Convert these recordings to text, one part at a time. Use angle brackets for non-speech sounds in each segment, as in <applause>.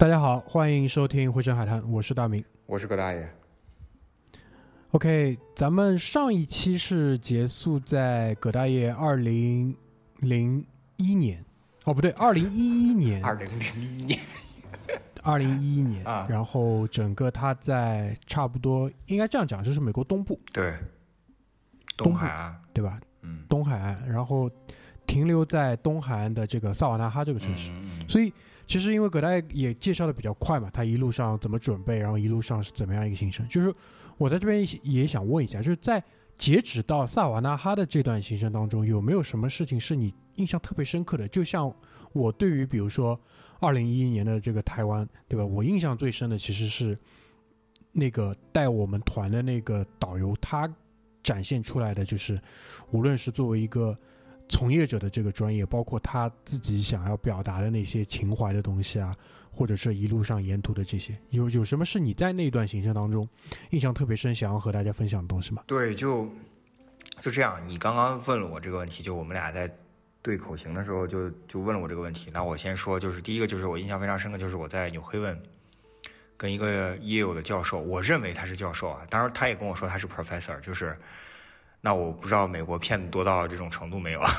大家好，欢迎收听回声海滩，我是大明。我是葛大爷。OK，咱们上一期是结束在葛大爷二零零一年，哦不对，二零一一年，二零零一年，<laughs> 二零一一年啊。然后整个他在差不多应该这样讲，就是美国东部，对，东海岸，对吧？嗯，东海岸，然后停留在东海岸的这个萨瓦纳哈这个城市。嗯，嗯。所以其实因为葛大爷也介绍的比较快嘛，他一路上怎么准备，然后一路上是怎么样一个行程。就是我在这边也想问一下，就是在截止到萨瓦纳哈的这段行程当中，有没有什么事情是你印象特别深刻的？就像我对于比如说二零一一年的这个台湾，对吧？我印象最深的其实是那个带我们团的那个导游，他展现出来的就是，无论是作为一个从业者的这个专业，包括他自己想要表达的那些情怀的东西啊，或者是一路上沿途的这些，有有什么是你在那段行程当中印象特别深，想要和大家分享的东西吗？对，就就这样。你刚刚问了我这个问题，就我们俩在对口型的时候就就问了我这个问题。那我先说，就是第一个就是我印象非常深刻，就是我在纽黑文跟一个耶鲁的教授，我认为他是教授啊，当然他也跟我说他是 professor，就是。那我不知道美国骗子多到这种程度没有啊？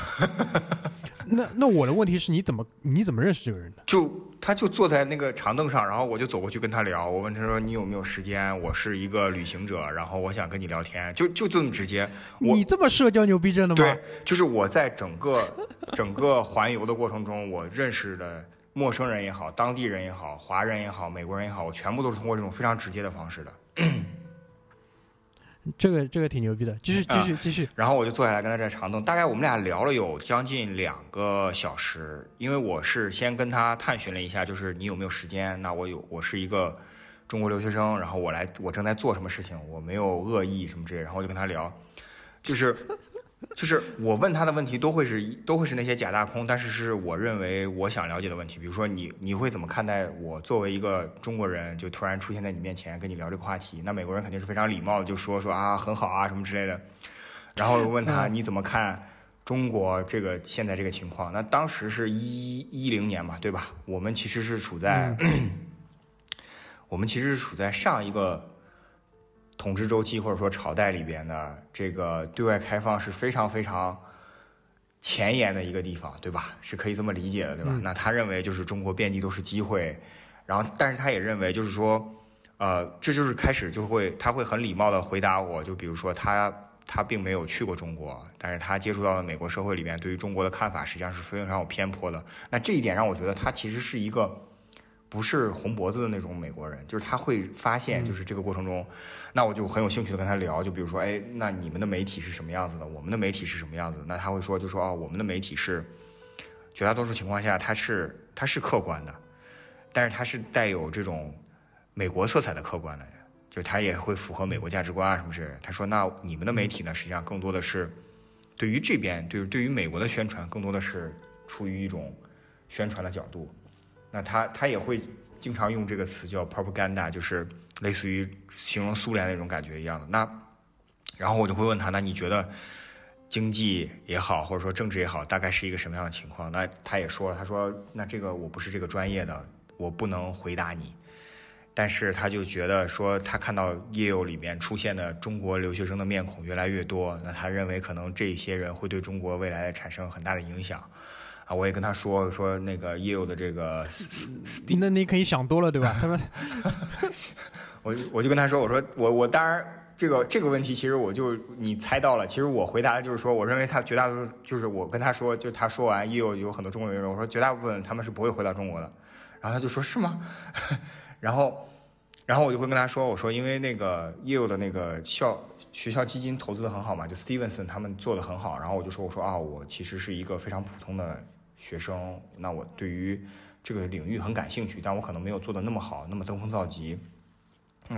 <laughs> 那那我的问题是你怎么你怎么认识这个人的？就他就坐在那个长凳上，然后我就走过去跟他聊。我问他说：“你有没有时间？我是一个旅行者，然后我想跟你聊天。”就就这么直接。我你这么社交牛逼症的吗？对，就是我在整个整个环游的过程中，我认识的陌生人也好，当地人也好，华人也好，美国人也好，我全部都是通过这种非常直接的方式的。这个这个挺牛逼的，继续继续继续。然后我就坐下来跟他在长凳，大概我们俩聊了有将近两个小时，因为我是先跟他探寻了一下，就是你有没有时间？那我有，我是一个中国留学生，然后我来，我正在做什么事情，我没有恶意什么之类，然后我就跟他聊，就是就是我问他的问题都会是都会是那些假大空，但是是我认为我想了解的问题，比如说你你会怎么看待我作为一个中国人就突然出现在你面前跟你聊这个话题？那美国人肯定是非常礼貌的，就说说啊很好啊什么之类的。然后问他嗯你怎么看中国这个现在这个情况？那当时是一一零年嘛，对吧？我们其实是处在、<clears throat> 我们其实是处在上一个统治周期或者说朝代里边的这个对外开放是非常非常前沿的一个地方，对吧？是可以这么理解的，对吧？嗯那他认为就是中国遍地都是机会，然后但是他也认为就是说，呃，这就是开始就会他会很礼貌的回答我，就比如说他他并没有去过中国，但是他接触到的美国社会里面对于中国的看法实际上是非常有偏颇的。那这一点让我觉得他其实是一个不是红脖子的那种美国人，就是他会发现，就是这个过程中，那我就很有兴趣的跟他聊，就比如说，哎，那你们的媒体是什么样子的？我们的媒体是什么样子？那他会说，就说哦，我们的媒体是绝大多数情况下它是它是客观的，但是它是带有这种美国色彩的客观的，就是它也会符合美国价值观啊什么之类的。他说，那你们的媒体呢，实际上更多的是对于这边，对于对于美国的宣传，更多的是出于一种宣传的角度。那他他也会经常用这个词叫 propaganda，就是类似于形容苏联那种感觉一样的。那然后我就会问他，那你觉得经济也好，或者说政治也好，大概是一个什么样的情况？那他也说了，他说那这个我不是这个专业的，我不能回答你。但是他就觉得说，他看到业友里面出现的中国留学生的面孔越来越多，那他认为可能这些人会对中国未来产生很大的影响。啊，我也跟他说说那个业友的这个那你可以想多了，对吧？他们 <laughs> 我就我就跟他说，我说我我当然这个这个问题，其实我就你猜到了，其实我回答的就是说，我认为他绝大多数就是我跟他说，就他说完也有有很多中国人，我说绝大部分他们是不会回到中国的，然后他就说是吗？<laughs> 然后然后我就会跟他说，我说因为那个业务的那个校学校基金投资的很好嘛，就 Stevenson 他们做的很好，然后我就说我说啊，我其实是一个非常普通的学生，那我对于这个领域很感兴趣，但我可能没有做的那么好，那么登峰造极。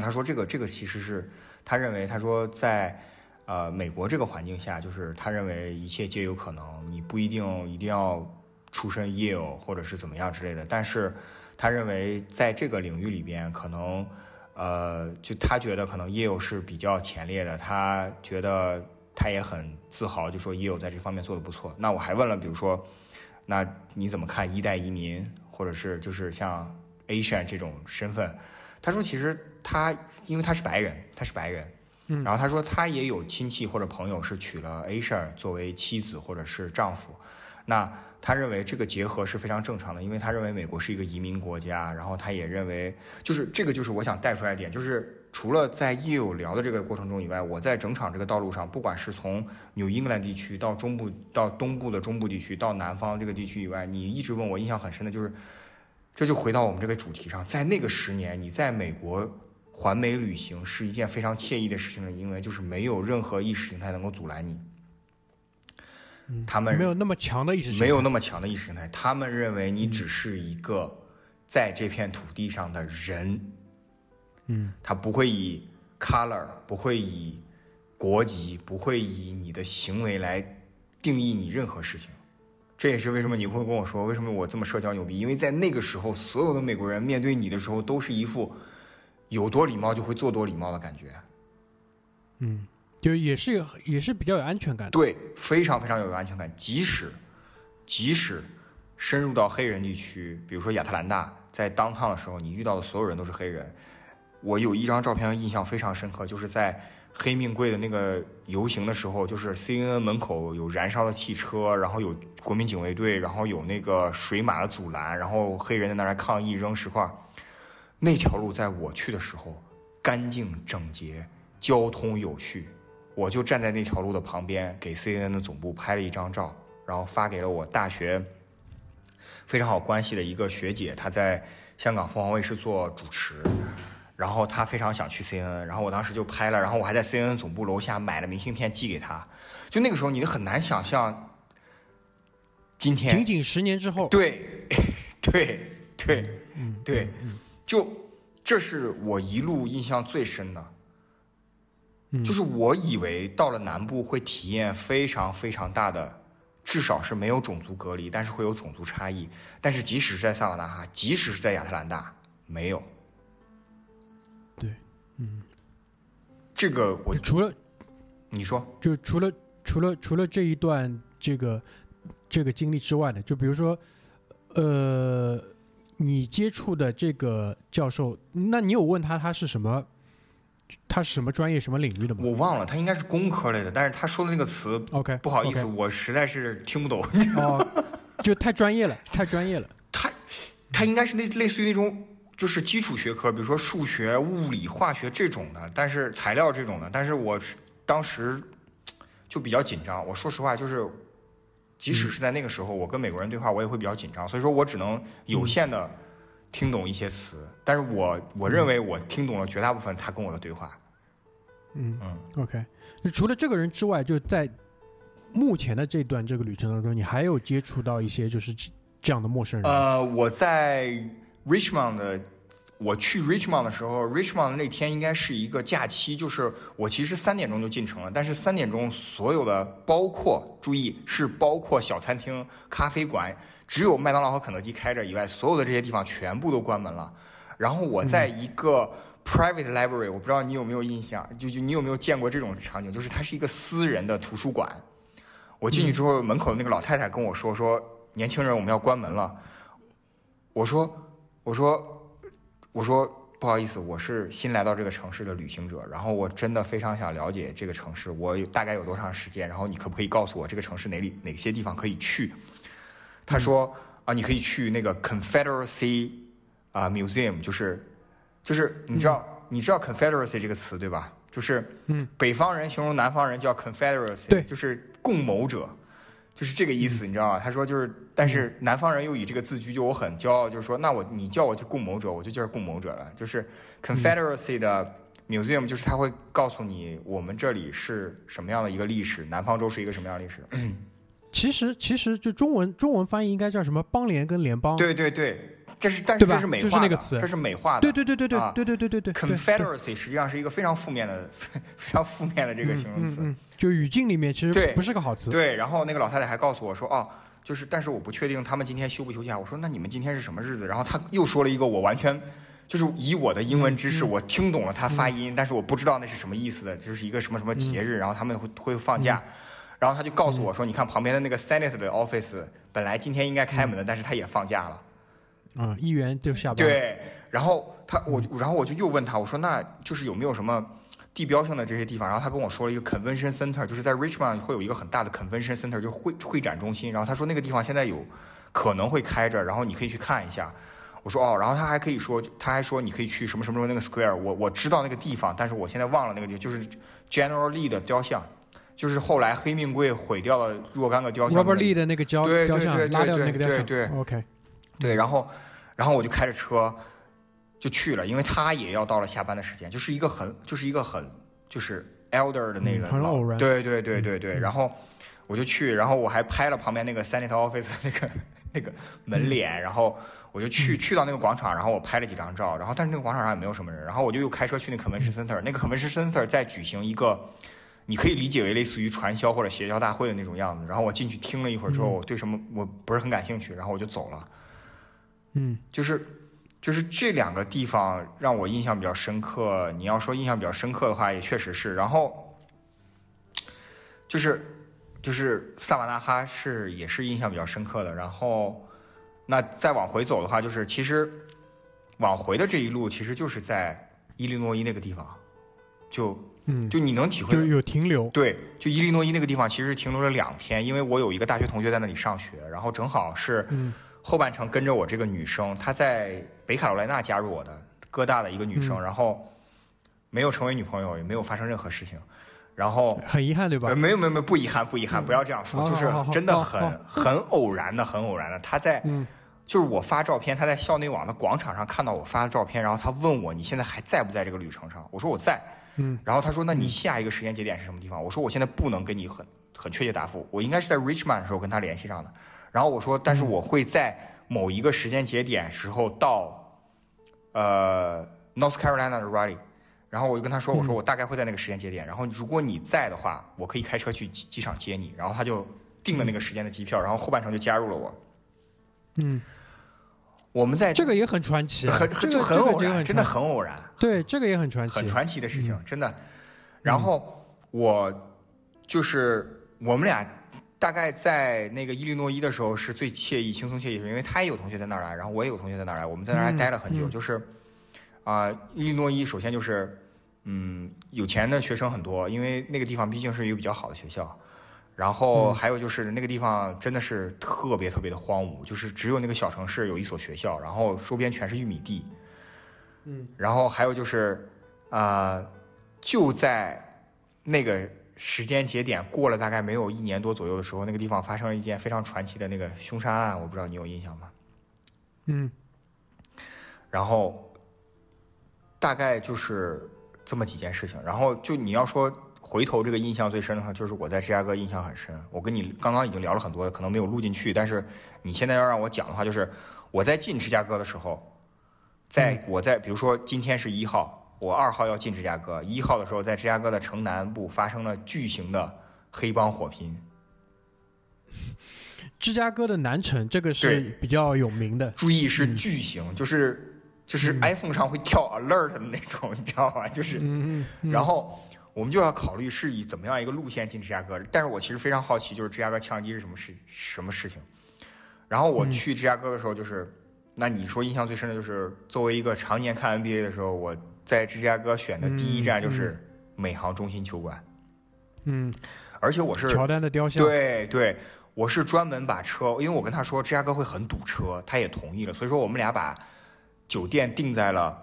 他说这个这个其实是他认为，他说在呃美国这个环境下，就是他认为一切皆有可能，你不一定一定要出身 Yale 或者是怎么样之类的，但是他认为在这个领域里边，可能呃就他觉得可能 Yale 是比较前列的，他觉得他也很自豪，就说 Yale 在这方面做的不错。那我还问了，比如说，那你怎么看一代移民，或者是就是像 Asian 这种身份。他说，其实他因为他是白人，他是白人，嗯然后他说他也有亲戚或者朋友是娶了 Asia 作为妻子或者是丈夫，那他认为这个结合是非常正常的，因为他认为美国是一个移民国家，然后他也认为就是这个就是我想带出来的点，就是除了在业友聊的这个过程中以外，我在整场这个道路上，不管是从纽英格兰地区到中部到东部的中部地区到南方这个地区以外，你一直问我印象很深的就是，这就回到我们这个主题上，在那个十年你在美国。环美旅行是一件非常惬意的事情了，因为就是没有任何意识形态能够阻拦你。他们没有那么强的意识形态，没有那么强的意识形态，他们认为你只是一个在这片土地上的人，嗯，他不会以 color，不会以国籍，不会以你的行为来定义你任何事情。这也是为什么你会跟我说，为什么我这么社交牛逼？因为在那个时候，所有的美国人面对你的时候，都是一副有多礼貌就会做多礼貌的感觉。嗯，就也是也是比较有安全感的。对，非常非常有安全感。即使即使深入到黑人地区，比如说亚特兰大，在 downtown 的时候，你遇到的所有人都是黑人。我有一张照片印象非常深刻，就是在黑命贵的那个游行的时候，就是 CNN 门口有燃烧的汽车，然后有国民警卫队，然后有那个水马的阻拦，然后黑人在那儿抗议扔石块。那条路在我去的时候干净整洁，交通有序。我就站在那条路的旁边，给 CNN 的总部拍了一张照，然后发给了我大学非常好关系的一个学姐，她在香港凤凰卫视做主持，然后她非常想去 CNN，然后我当时就拍了，然后我还在 CNN 总部楼下买了明信片寄给她。就那个时候，你很难想象，今天仅仅十年之后，对，<laughs> 对，对，嗯，对，就这是我一路印象最深的。嗯就是我以为到了南部会体验非常非常大的，至少是没有种族隔离，但是会有种族差异。但是即使是在萨瓦纳哈，即使是在亚特兰大，没有。对，嗯，这个我除了你说，就除了除了除了这一段这个这个经历之外呢，就比如说，呃，你接触的这个教授，那你有问他他是什么？他是什么专业、什么领域的吗我忘了，他应该是工科类的，但是他说的那个词？OK，不好意思我实在是听不懂。哦，就太专业了，太专业了。他他应该是那类似于那种就是基础学科，比如说数学、物理、化学这种的，但是材料这种的，但是我是当时就比较紧张。我说实话，就是即使是在那个时候，我跟美国人对话，我也会比较紧张，所以说我只能有限的听懂一些词，但是我我认为我听懂了绝大部分他跟我的对话。嗯。嗯，OK，那除了这个人之外，就在目前的这段这个旅程当中，你还有接触到一些就是这这样的陌生人？呃，我在 Richmond 的，我去 Richmond 的时候，Richmond 那天应该是一个假期，就是我其实三点钟就进城了，但是三点钟所有的包括注意是包括小餐厅、咖啡馆，只有麦当劳和肯德基开着以外，所有的这些地方全部都关门了。然后我在一个 private library，我不知道你有没有印象，就就你有没有见过这种场景，就是它是一个私人的图书馆。我进去之后，门口的那个老太太跟我说说，年轻人我们要关门了。我说我说我说不好意思，我是新来到这个城市的旅行者，然后我真的非常想了解这个城市，我有大概有多长时间，然后你可不可以告诉我这个城市哪里哪些地方可以去？他说啊，你可以去那个 Confederacy 啊、Museum，就是就是你知道、你知道 Confederacy 这个词对吧？就是嗯，北方人形容南方人叫 Confederacy，对。就是共谋者，就是这个意思，你知道吗？他说就是，但是南方人又以这个自居，就我很骄傲，就是说，那我你叫我去共谋者，我就叫共谋者了。就是 Confederacy 的 museum，就是他会告诉你我们这里是什么样的一个历史，南方州是一个什么样的历史。其实其实就中文中文翻译应该叫什么邦联跟联邦？对对对，这是但是这是美化的，就是那个词这是美化的。对对对对对啊对对对对 Confederacy 实际上是一个非常负面的、<laughs> 非常负面的这个形容词。嗯嗯嗯，就语境里面其实对不是个好词。对，然后那个老太太还告诉我说，哦，就是，但是我不确定他们今天休不休假。我说，那你们今天是什么日子？然后他又说了一个我完全就是以我的英文知识，嗯我听懂了他发音，但是我不知道那是什么意思的，就是一个什么什么节日，然后他们会会放假。然后他就告诉我说，你看旁边的那个 Senate 的 office 本来今天应该开门的，但是他也放假了。啊，一元就下班。，对，然后他我然后我就又问他，我说那就是有没有什么地标性的这些地方？然后他跟我说了一个 convention center，就是在 Richmond 会有一个很大的 convention center，就会会展中心。然后他说那个地方现在有可能会开着，然后你可以去看一下。我说哦，然后他还可以说，他还说你可以去什么什么什么那个 square，我我知道那个地方，但是我现在忘了那个地方，就是 General Lee 的雕像，就是后来黑命贵毁掉了若干个雕像 Robert。Lee 的那个雕对对雕像对对拉掉那个雕像。对对 OK，对，然后，然后我就开着车就去了，因为他也要到了下班的时间，就是一个很，就是一个很，就是 elder 的那个对对对对对，嗯然后我就去，然后我还拍了旁边那个 Senate Office 那个 <laughs> 那个门脸，然后我就去去到那个广场，然后我拍了几张照，然后但是那个广场上也没有什么人，然后我就又开车去那 Convention Center，那个 Convention Center 在举行一个。你可以理解为类似于传销或者邪教大会的那种样子。然后我进去听了一会儿之后，嗯我对什么我不是很感兴趣，然后我就走了。嗯就是就是这两个地方让我印象比较深刻。你要说印象比较深刻的话，也确实是。然后就是就是萨瓦纳哈是也是印象比较深刻的。然后那再往回走的话，就是其实往回的这一路其实就是在伊利诺伊那个地方，就嗯，就你能体会就有停留。对，就伊利诺伊那个地方，其实停留了两天，因为我有一个大学同学在那里上学，然后正好是嗯后半程跟着我这个女生，她在北卡罗来纳加入我的哥大的一个女生，嗯然后没有成为女朋友，也没有发生任何事情，然后很遗憾，对吧呃？没有没有没有不遗憾不遗憾，嗯不要这样说，好就是真的很好很偶然的很偶然的，她在嗯就是我发照片，她在校内网的广场上看到我发的照片，然后她问我你现在还在不在这个旅程上？我说我在。嗯然后他说：“那你下一个时间节点是什么地方？”我说：“我现在不能跟你很很确切答复，我应该是在 Richmond 的时候跟他联系上的。然后我说，但是我会在某一个时间节点时候到呃 North Carolina 的 Raleigh。然后我就跟他说：“我说我大概会在那个时间节点。然后如果你在的话，我可以开车去机机场接你。”然后他就订了那个时间的机票，然后后半程就加入了我。嗯，我们在这个也很传奇啊，很这个就很偶然，真的很偶然。对，这个也很传奇，很传奇的事情，嗯真的。然后我就是我们俩大概在那个伊利诺伊的时候是最惬意、轻松惬意，因为他也有同学在那儿来，然后我也有同学在那儿来，我们在那儿待了很久。嗯就是啊、伊利诺伊首先就是嗯，有钱的学生很多，因为那个地方毕竟是一个比较好的学校。然后嗯还有就是那个地方真的是特别特别的荒芜，就是只有那个小城市有一所学校，然后周边全是玉米地。嗯，然后还有就是，呃，就在那个时间节点过了大概没有一年多左右的时候，那个地方发生了一件非常传奇的那个凶杀案，我不知道你有印象吗？嗯然后大概就是这么几件事情。然后就你要说回头这个印象最深的话，就是我在芝加哥印象很深。我跟你刚刚已经聊了很多，可能没有录进去，但是你现在要让我讲的话，就是我在进芝加哥的时候，在我在比如说今天是一号，我二号要进芝加哥，一号的时候在芝加哥的城南部发生了巨型的黑帮火拼。芝加哥的南城这个是比较有名的，注意是嗯巨型，就是就是嗯 iPhone 上会跳 alert 的那种，你知道吗？就是然后我们就要考虑是以怎么样一个路线进芝加哥。但是我其实非常好奇，就是芝加哥枪击是什么事什么事情。然后我嗯去芝加哥的时候，就是、那你说印象最深的就是作为一个常年看 NBA 的时候，我在芝加哥选的第一站就是美航中心球馆，嗯，而且我是乔丹的雕像，对对，我是专门把车，因为我跟他说芝加哥会很堵车，他也同意了，所以说我们俩把酒店定在了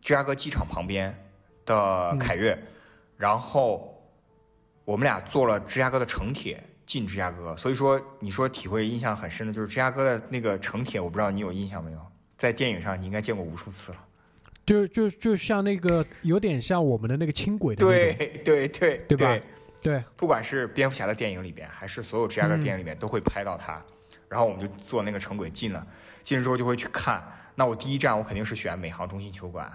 芝加哥机场旁边的凯悦，然后我们俩坐了芝加哥的城铁进芝加哥，所以说你说体会印象很深的就是芝加哥的那个城铁，我不知道你有印象没有，在电影上你应该见过无数次了。就就就像那个有点像我们的那个轻轨的，对对对对吧对，不管是蝙蝠侠的电影里边，还是所有芝加哥嗯电影里面，都会拍到他。然后我们就坐那个城轨进了，进了之后就会去看。那我第一站我肯定是选美航中心球馆。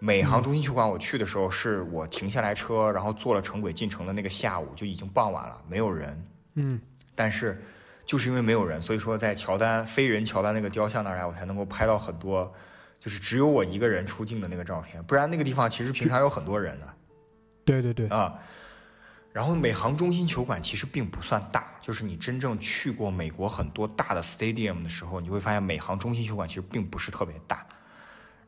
美航中心球馆我去的时候，是我停下来车，然后坐了城轨进城的那个下午，就已经傍晚了，没有人。嗯但是就是因为没有人，所以说在乔丹飞人乔丹那个雕像那儿来，我才能够拍到很多，就是只有我一个人出镜的那个照片。不然那个地方其实平常有很多人的。对对对，啊。然后美航中心球馆其实并不算大，就是你真正去过美国很多大的 stadium 的时候，你会发现美航中心球馆其实并不是特别大。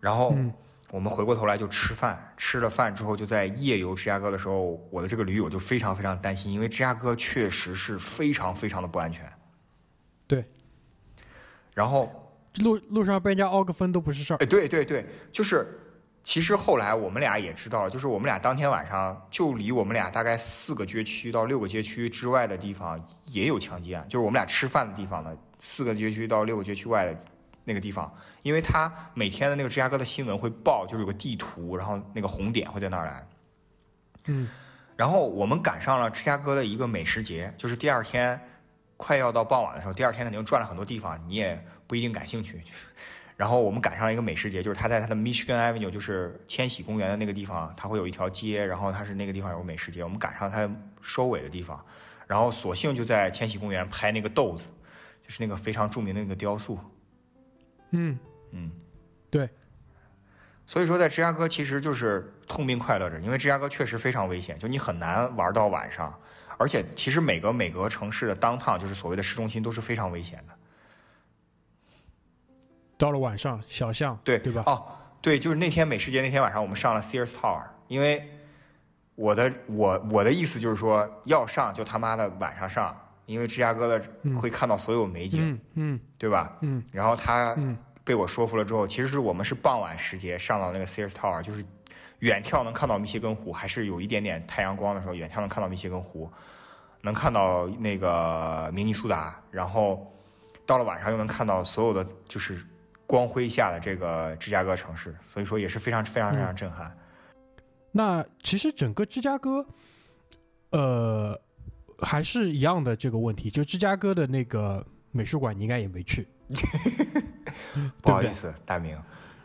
然后嗯我们回过头来就吃饭，吃了饭之后就在夜游芝加哥的时候，我的这个驴友就非常非常担心，因为芝加哥确实是非常非常的不安全。对，然后路路上被人家凹个分都不是事儿。哎，对对对，就是，其实后来我们俩也知道了，就是我们俩当天晚上就离我们俩大概四个街区到六个街区之外的地方也有强奸案，就是我们俩吃饭的地方呢，四个街区到六个街区外的那个地方，因为他每天的那个芝加哥的新闻会报，就是有个地图，然后那个红点会在那儿来，嗯，然后我们赶上了芝加哥的一个美食节，就是第二天快要到傍晚的时候，第二天肯定转了很多地方，你也不一定感兴趣。<laughs> 然后我们赶上了一个美食节，就是他在他的 Michigan Avenue，就是千禧公园的那个地方，它会有一条街，然后它是那个地方有个美食节，我们赶上它收尾的地方，然后索性就在千禧公园拍那个豆子，就是那个非常著名的那个雕塑。嗯，嗯，对。所以说，在芝加哥其实就是痛并快乐着，因为芝加哥确实非常危险，就你很难玩到晚上，而且其实每个每个城市的 downtown，就是所谓的市中心，都是非常危险的。到了晚上，小巷，对对吧？哦，对，就是那天美食节那天晚上，我们上了 Sears Tower，因为我的我我的意思就是说，要上就他妈的晚上上，因为芝加哥的嗯。会看到所有美景，嗯嗯对吧？嗯。然后他嗯。被我说服了之后，其实是我们是傍晚时节上到那个 Sears Tower，就是远眺能看到密歇根湖，还是有一点点太阳光的时候，远眺能看到密歇根湖，能看到那个明尼苏达，然后到了晚上又能看到所有的就是光辉下的这个芝加哥城市，所以说也是非常非常非常震撼。那其实整个芝加哥，呃，还是一样的这个问题，就芝加哥的那个美术馆，你应该也没去，<laughs> 不好意思，大明，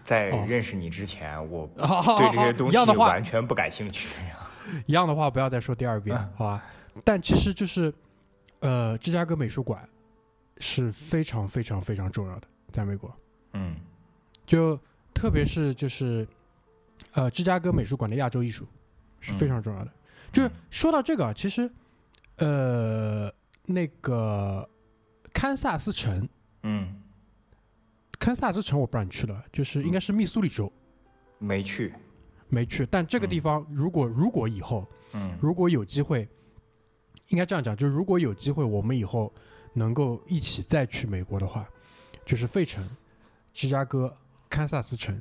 在哦认识你之前，我对？这些东 <laughs> 西完全不感兴趣。<laughs> 一样的话不要再说第二遍，好吧？但其实就是，呃，芝加哥美术馆是非常非常非常重要的，在美国，嗯。就特别是就是，呃，芝加哥美术馆的亚洲艺术是非常重要的。就是说到这个啊，其实，呃，那个堪萨斯城，嗯，堪萨斯城我不知道你去了，就是应该是密苏里州，没去。没去。但这个地方如果如果以后嗯。如果有机会，应该这样讲，就是如果有机会，我们以后能够一起再去美国的话，就是费城、芝加哥、堪萨斯城，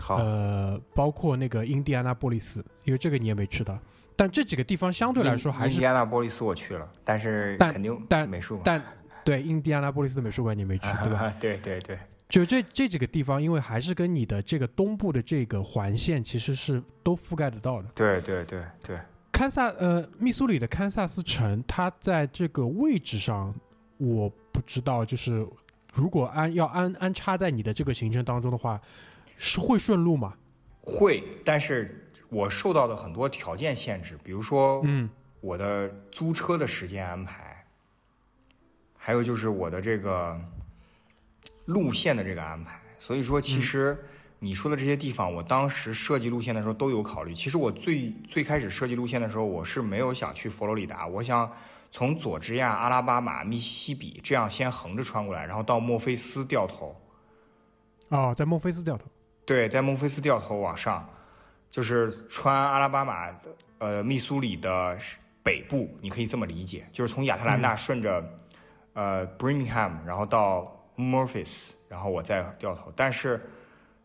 好。呃，包括那个印第安纳波利斯，因为这个你也没去到。但这几个地方相对来说还是印第，安纳波利斯我去了，但是但肯定但美术嘛，但对印第安纳波利斯美术馆你没去，对吧？<laughs> 对对对，就这这几个地方，因为还是跟你的这个东部的这个环线其实是都覆盖得到的。对对对对，堪萨呃，密苏里的堪萨斯城，它在这个位置上，我不知道，就是如果安要安安插在你的这个行程当中的话，是会顺路吗？会，但是我受到的很多条件限制，比如说嗯我的租车的时间安排，还有就是我的这个路线的这个安排。所以说，其实你说的这些地方，我当时设计路线的时候都有考虑。其实我最最开始设计路线的时候，我是没有想去佛罗里达，我想从佐治亚、阿拉巴马、密西西比这样先横着穿过来，然后到墨菲斯掉头。哦，在墨菲斯掉头。对，在墨菲斯掉头往上，就是穿阿拉巴马的呃密苏里的北部，你可以这么理解，就是从亚特兰大顺着、呃 Birmingham，然后到 Memphis，然后我再掉头。但是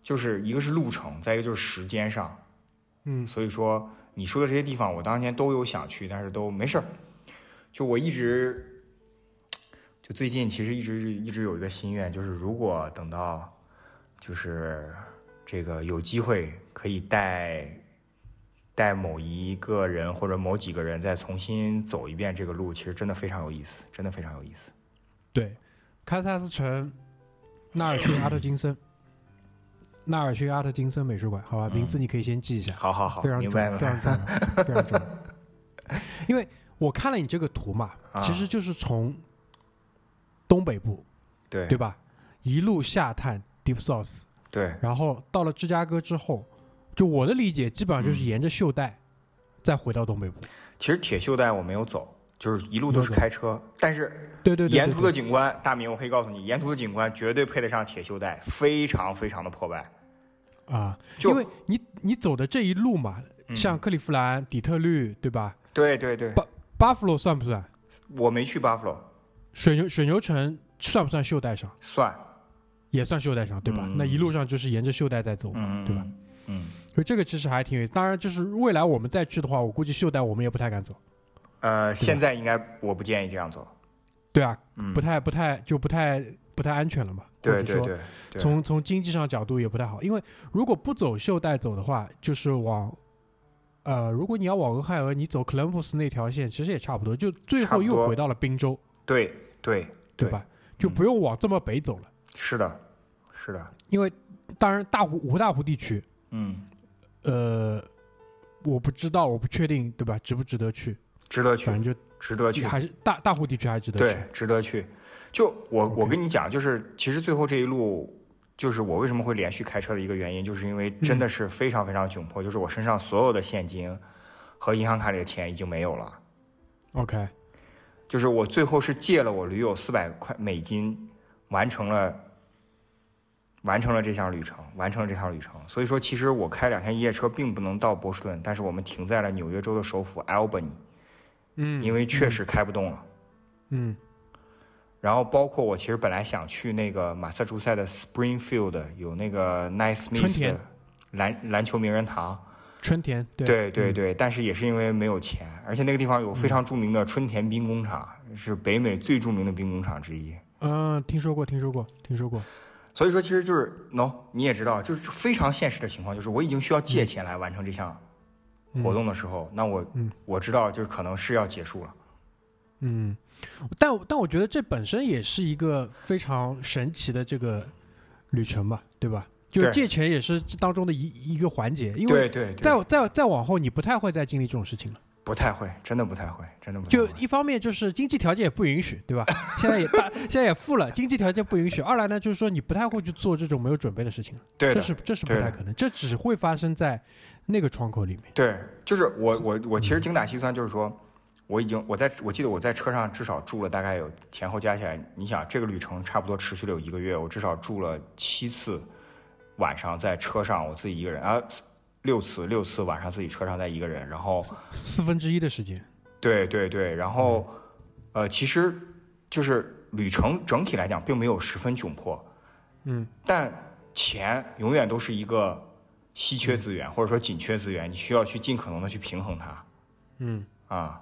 就是一个是路程，再一个就是时间上，嗯所以说你说的这些地方，我当年都有想去，但是都没事儿。就我一直，就最近其实一直一直有一个心愿，就是如果等到，就是这个有机会可以带带某一个人或者某几个人再重新走一遍这个路，其实真的非常有意思，真的非常有意思。对，堪萨斯城纳尔逊阿特金森，纳尔逊阿特金森美术馆，好吧，嗯名字你可以先记一下。好好好非，常了非。常重要，非常重要。<laughs> 因为我看了你这个图嘛，啊其实就是从东北部，对对吧？一路下探 Deep South，对然后到了芝加哥之后，就我的理解，基本上嗯就是沿着袖带，再回到东北部。其实铁锈带我没有走，就是一路都是开车，但是对对对，沿途的景观，大明我可以告诉你，沿途的景观绝对配得上铁锈带，非常非常的破败。啊，就因为你你走的这一路嘛，嗯像克利夫兰、底特律，对吧？对对对，巴弗罗算不算？我没去 Buffalo，水牛水牛城算不算袖带上？算，也算袖带上，对吧？嗯那一路上就是沿着袖带在走嘛，嗯，对吧？？嗯，所以这个其实还挺有意思。当然，就是未来我们再去的话，我估计袖带我们也不太敢走。呃，现在应该我不建议这样走。对啊，嗯，不太不太就不太不太安全了嘛。对对，对从从经济上角度也不太好，因为如果不走袖带走的话，就是往，呃，如果你要往俄亥俄，你走克伦普斯那条线，其实也差不多，就最后又回到了宾州，对对对吧？就不用往这么北走了，是的，是的，因为当然大湖五大湖地区，嗯，呃，我不知道，我不确定，对吧？值不值得去？值得去反，正就值得去，还是大大湖地区还是值得去。对，值得去。就我我跟你讲，就是其实最后这一路，就是我为什么会连续开车的一个原因，就是因为真的是非常非常窘迫，就是我身上所有的现金和银行卡里的钱已经没有了。OK，就是我最后是借了我驴友四百块美金，完成了完成了这项旅程，完成了这趟旅程。所以说，其实我开两天一夜车并不能到波士顿，但是我们停在了纽约州的首府 Albany，嗯，因为确实开不动了。嗯然后包括我其实本来想去那个马萨诸塞的 Springfield 有那个 Nice Smith 的篮篮球名人堂，春田对嗯对对对，但是也是因为没有钱，而且那个地方有非常著名的春田兵工厂，是北美最著名的兵工厂之一。嗯，听说过，听说过，听说过。所以说，其实就是 no，你也知道，就是非常现实的情况，就是我已经需要借钱来完成这项活动的时候，那我、嗯我知道就是可能是要结束了。嗯，但但我觉得这本身也是一个非常神奇的这个旅程吧，对吧？就借钱也是这当中的一一个环节，因为对对对，再再再往后，你不太会再经历这种事情了。不太会，真的不太会，真的不太会。就一方面就是经济条件也不允许，对吧？<laughs> 现在也大，现在也富了，经济条件不允许。二来呢，就是说你不太会去做这种没有准备的事情了，对，这是这是不太可能，这只会发生在那个窗口里面。对，就是我我我其实嗯精打细算，就是说，我已经我在我记得我在车上至少住了大概有前后加起来，你想这个旅程差不多持续了有一个月，我至少住了七次晚上在车上，我自己一个人啊，六次六次晚上自己车上再一个人，然后四分之一的时间，对对对，然后呃，其实就是旅程整体来讲并没有十分窘迫，嗯，但钱永远都是一个稀缺资源，或者说紧缺资源，你需要去尽可能的去平衡它嗯。啊。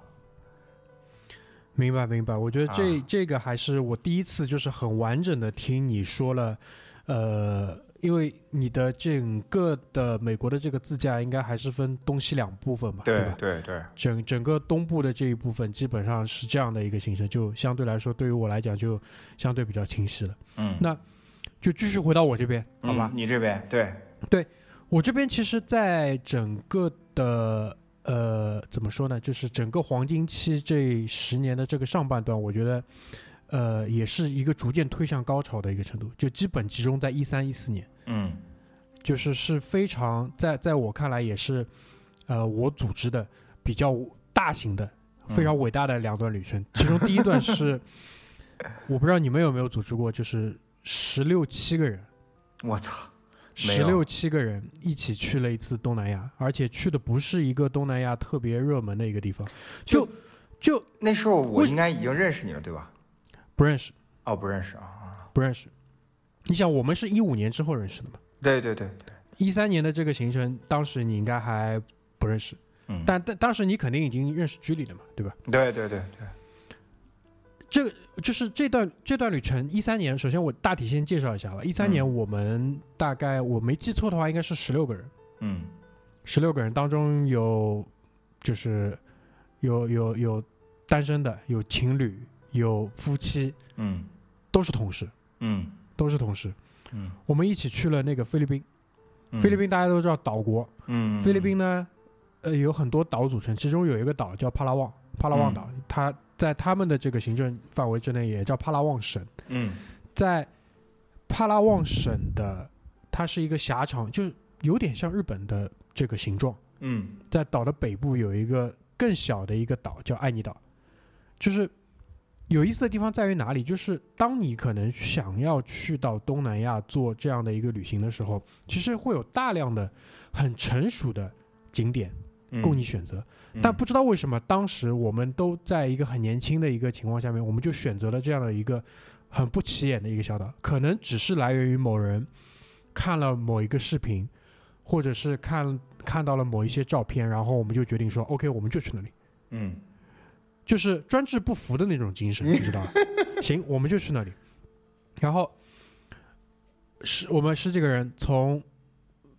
明白明白，我觉得这、啊这个还是我第一次就是很完整的听你说了，呃，因为你的整个的美国的这个自驾应该还是分东西两部分吧，对吧？对对，整整个东部的这一部分基本上是这样的一个形式，就相对来说对于我来讲就相对比较清晰了。嗯，那就继续回到我这边，好吧？嗯你这边对对，我这边其实，在整个的呃，怎么说呢？就是整个黄金期这十年的这个上半段，我觉得，呃，也是一个逐渐推向高潮的一个程度，就基本集中在一三一四年，嗯就是是非常在在我看来也是，呃，我组织的比较大型的、非常伟大的两段旅程。其中第一段是，<laughs> 我不知道你们有没有组织过，就是十六七个人。我操，十六七个人一起去了一次东南亚，而且去的不是一个东南亚特别热门的一个地方，就就那时候我应该已经认识你了，对吧？不认识，哦，不认识啊，不认识。你想，我们是一五年之后认识的嘛？对对对，一三年的这个行程，当时你应该还不认识，嗯，但但当时你肯定已经认识居里了嘛，对吧？对对对对，这个就是这段这段旅程，一三年，首先我大体先介绍一下吧。一三年嗯我们大概我没记错的话，应该是十六个人，嗯十六个人当中有就是有有有单身的，有情侣，有夫妻，嗯都是同事，嗯都是同事。嗯，我们一起去了那个菲律宾，嗯菲律，宾大家都知道岛国，嗯，菲律宾呢，呃，有很多岛组成，其中有一个岛叫帕拉旺，帕拉旺岛，它在他们的这个行政范围之内也叫帕拉旺省，嗯。在帕拉旺省的，它是一个狭长，就是有点像日本的这个形状。嗯。在岛的北部有一个更小的一个岛叫爱尼岛，就是有意思的地方在于哪里？就是当你可能想要去到东南亚做这样的一个旅行的时候，其实会有大量的很成熟的景点供你选择，嗯但不知道为什么当时我们都在一个很年轻的一个情况下面，我们就选择了这样的一个很不起眼的一个小岛，可能只是来源于某人看了某一个视频，或者是看看到了某一些照片，然后我们就决定说，OK，我们就去那里。嗯就是专制不服的那种精神，你知道吧？<laughs> 行，我们就去那里。然后十我们十几个人从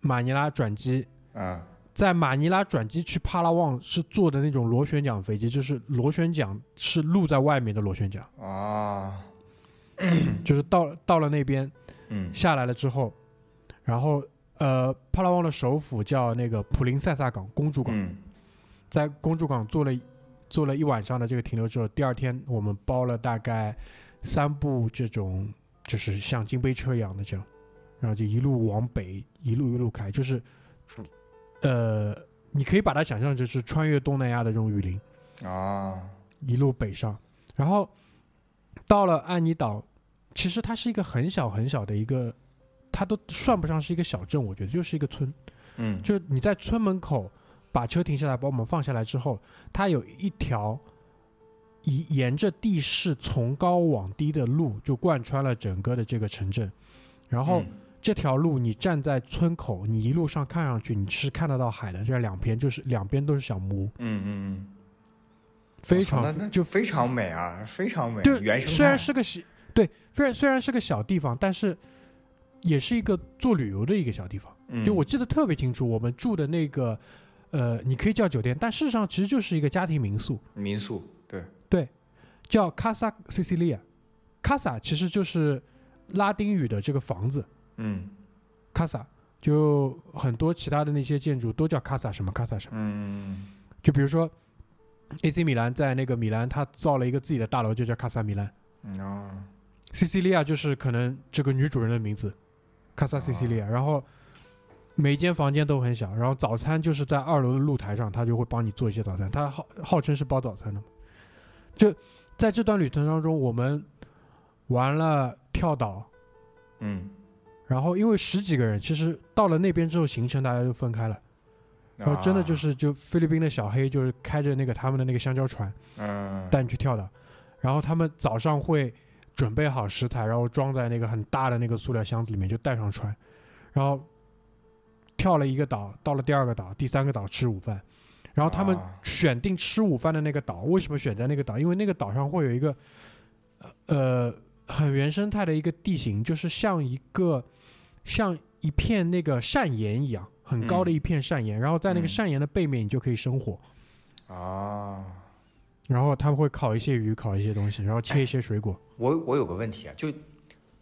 马尼拉转机，啊在马尼拉转机去帕拉旺是坐的那种螺旋桨飞机，就是螺旋桨是露在外面的螺旋桨，啊。<clears throat> 就是到到了那边嗯。下来了之后，然后呃帕拉旺的首府叫那个普林塞萨港公主港，嗯。在公主港做了做了一晚上的这个停留之后，第二天我们包了大概三部这种就是像金杯车一样的这样，然后就一路往北，一路一路开，就是呃，你可以把它想象成是穿越东南亚的这种雨林，啊一路北上，然后到了安妮岛，其实它是一个很小很小的一个，它都算不上是一个小镇，我觉得就是一个村。嗯就是你在村门口把车停下来，把我们放下来之后，它有一条沿沿着地势从高往低的路，就贯穿了整个的这个城镇。然后嗯这条路，你站在村口，你一路上看上去你是看得到海的，这两边就是两边都是小木屋，嗯嗯嗯。非常就非常美啊，非常美，对原生虽然是个小对，虽然虽然是个小地方，但是也是一个做旅游的一个小地方。嗯。就我记得特别清楚，我们住的那个，呃，你可以叫酒店，但事实上其实就是一个家庭民宿，民宿对叫 Casa Sicilia。Casa 其实就是拉丁语的这个房子嗯，Casa 就很多其他的那些建筑都叫 Casa 什么 Casa 什么，嗯。就比如说 AC 米兰在那个米兰，他造了一个自己的大楼，就叫 Casa 米兰。嗯啊 Cecilia 就是可能这个女主人的名字，Casa Cecilia，、然后每一间房间都很小，然后早餐就是在二楼的露台上，他就会帮你做一些早餐，他号号称是包早餐的嘛。就在这段旅程当中，我们玩了跳岛，嗯，然后因为十几个人，其实到了那边之后行程大家就分开了，然后真的就啊是就菲律宾的小黑就是开着那个他们的那个香蕉船，嗯。带你去跳岛，然后他们早上会准备好食材，然后装在那个很大的那个塑料箱子里面，就带上船，然后跳了一个岛，到了第二个岛、第三个岛吃午饭，然后他们啊。选定吃午饭的那个岛，为什么选在那个岛？因为那个岛上会有一个呃很原生态的一个地形，就是像一个像一片那个扇岩一样。很高的嗯一片扇岩，然后在那个嗯扇岩的背面，你就可以生火。啊，然后他们会烤一些鱼，烤一些东西，然后切一些水果。我我有个问题啊，就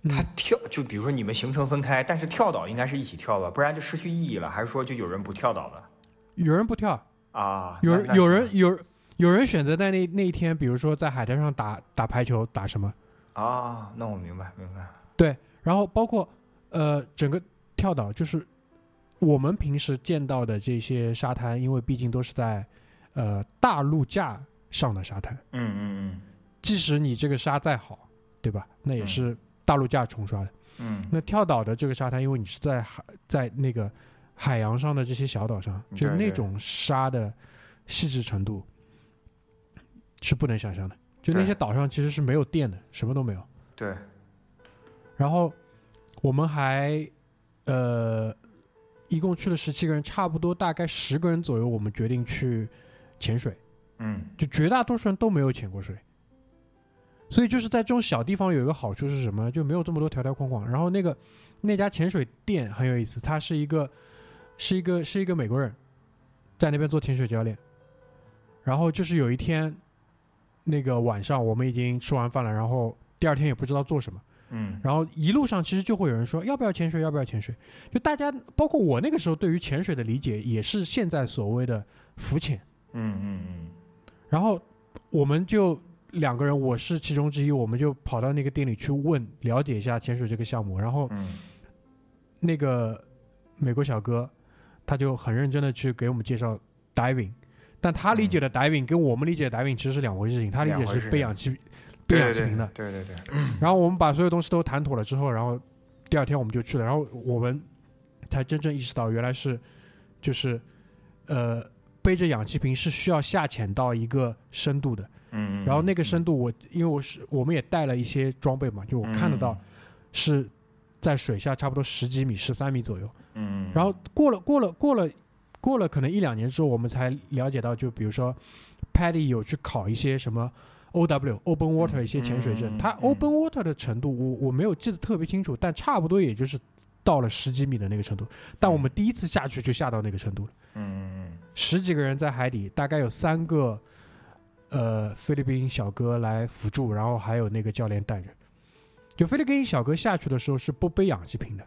嗯他跳，就比如说你们行程分开，但是跳岛应该是一起跳吧，不然就失去意义了。还是说就有人不跳岛了有人不跳，啊？有人有人有有人选择在那那一天，比如说在海滩上打打排球，打什么？啊？那我明白明白。对然后包括呃整个跳岛，就是我们平时见到的这些沙滩，因为毕竟都是在呃大陆架上的沙滩，嗯嗯嗯即使你这个沙再好，对吧？那也嗯是大陆架冲刷的。嗯那跳岛的这个沙滩，因为你是在海在那个海洋上的这些小岛上，就那种沙的细致程度是不能想象的。就那些岛上其实是没有电的，什么都没有。对，然后我们还呃一共去了十七个人，差不多大概十个人左右，我们决定去潜水。嗯就绝大多数人都没有潜过水，所以就是在这种小地方有一个好处是什么？就没有这么多条条框框。然后那个那家潜水店很有意思，他是一个是一个是一个美国人，在那边做潜水教练。然后就是有一天，那个晚上我们已经吃完饭了，然后第二天也不知道做什么，嗯然后一路上其实就会有人说要不要潜水，要不要潜水？就大家包括我那个时候对于潜水的理解也是现在所谓的浮潜。嗯嗯嗯然后我们就两个人，我是其中之一，我们就跑到那个店里去问了解一下潜水这个项目。然后嗯那个美国小哥他就很认真的去给我们介绍 diving。但他理解的 diving 跟我们理解的 diving 其实是两回事情，他理解是两回事的。对对对，然后我们把所有东西都谈妥了之后，然后第二天我们就去了，然后我们才真正意识到原来是就是呃背着氧气瓶是需要下潜到一个深度的，嗯，然后那个深度我因为我是我们也带了一些装备嘛，就我看得到是在水下差不多十几米、十三米左右。嗯，嗯，然后过了过了过了过了可能一两年之后，我们才了解到，就比如说 Paddy 有去考一些什么 OW Open Water 一些潜水证，它 Open Water 的程度我我没有记得特别清楚，但差不多也就是到了十几米的那个程度。但我们第一次下去就下到那个程度了，嗯嗯十几个人在海底，大概有三个呃菲律宾小哥来辅助，然后还有那个教练带着。就菲律宾小哥下去的时候是不背氧气瓶的。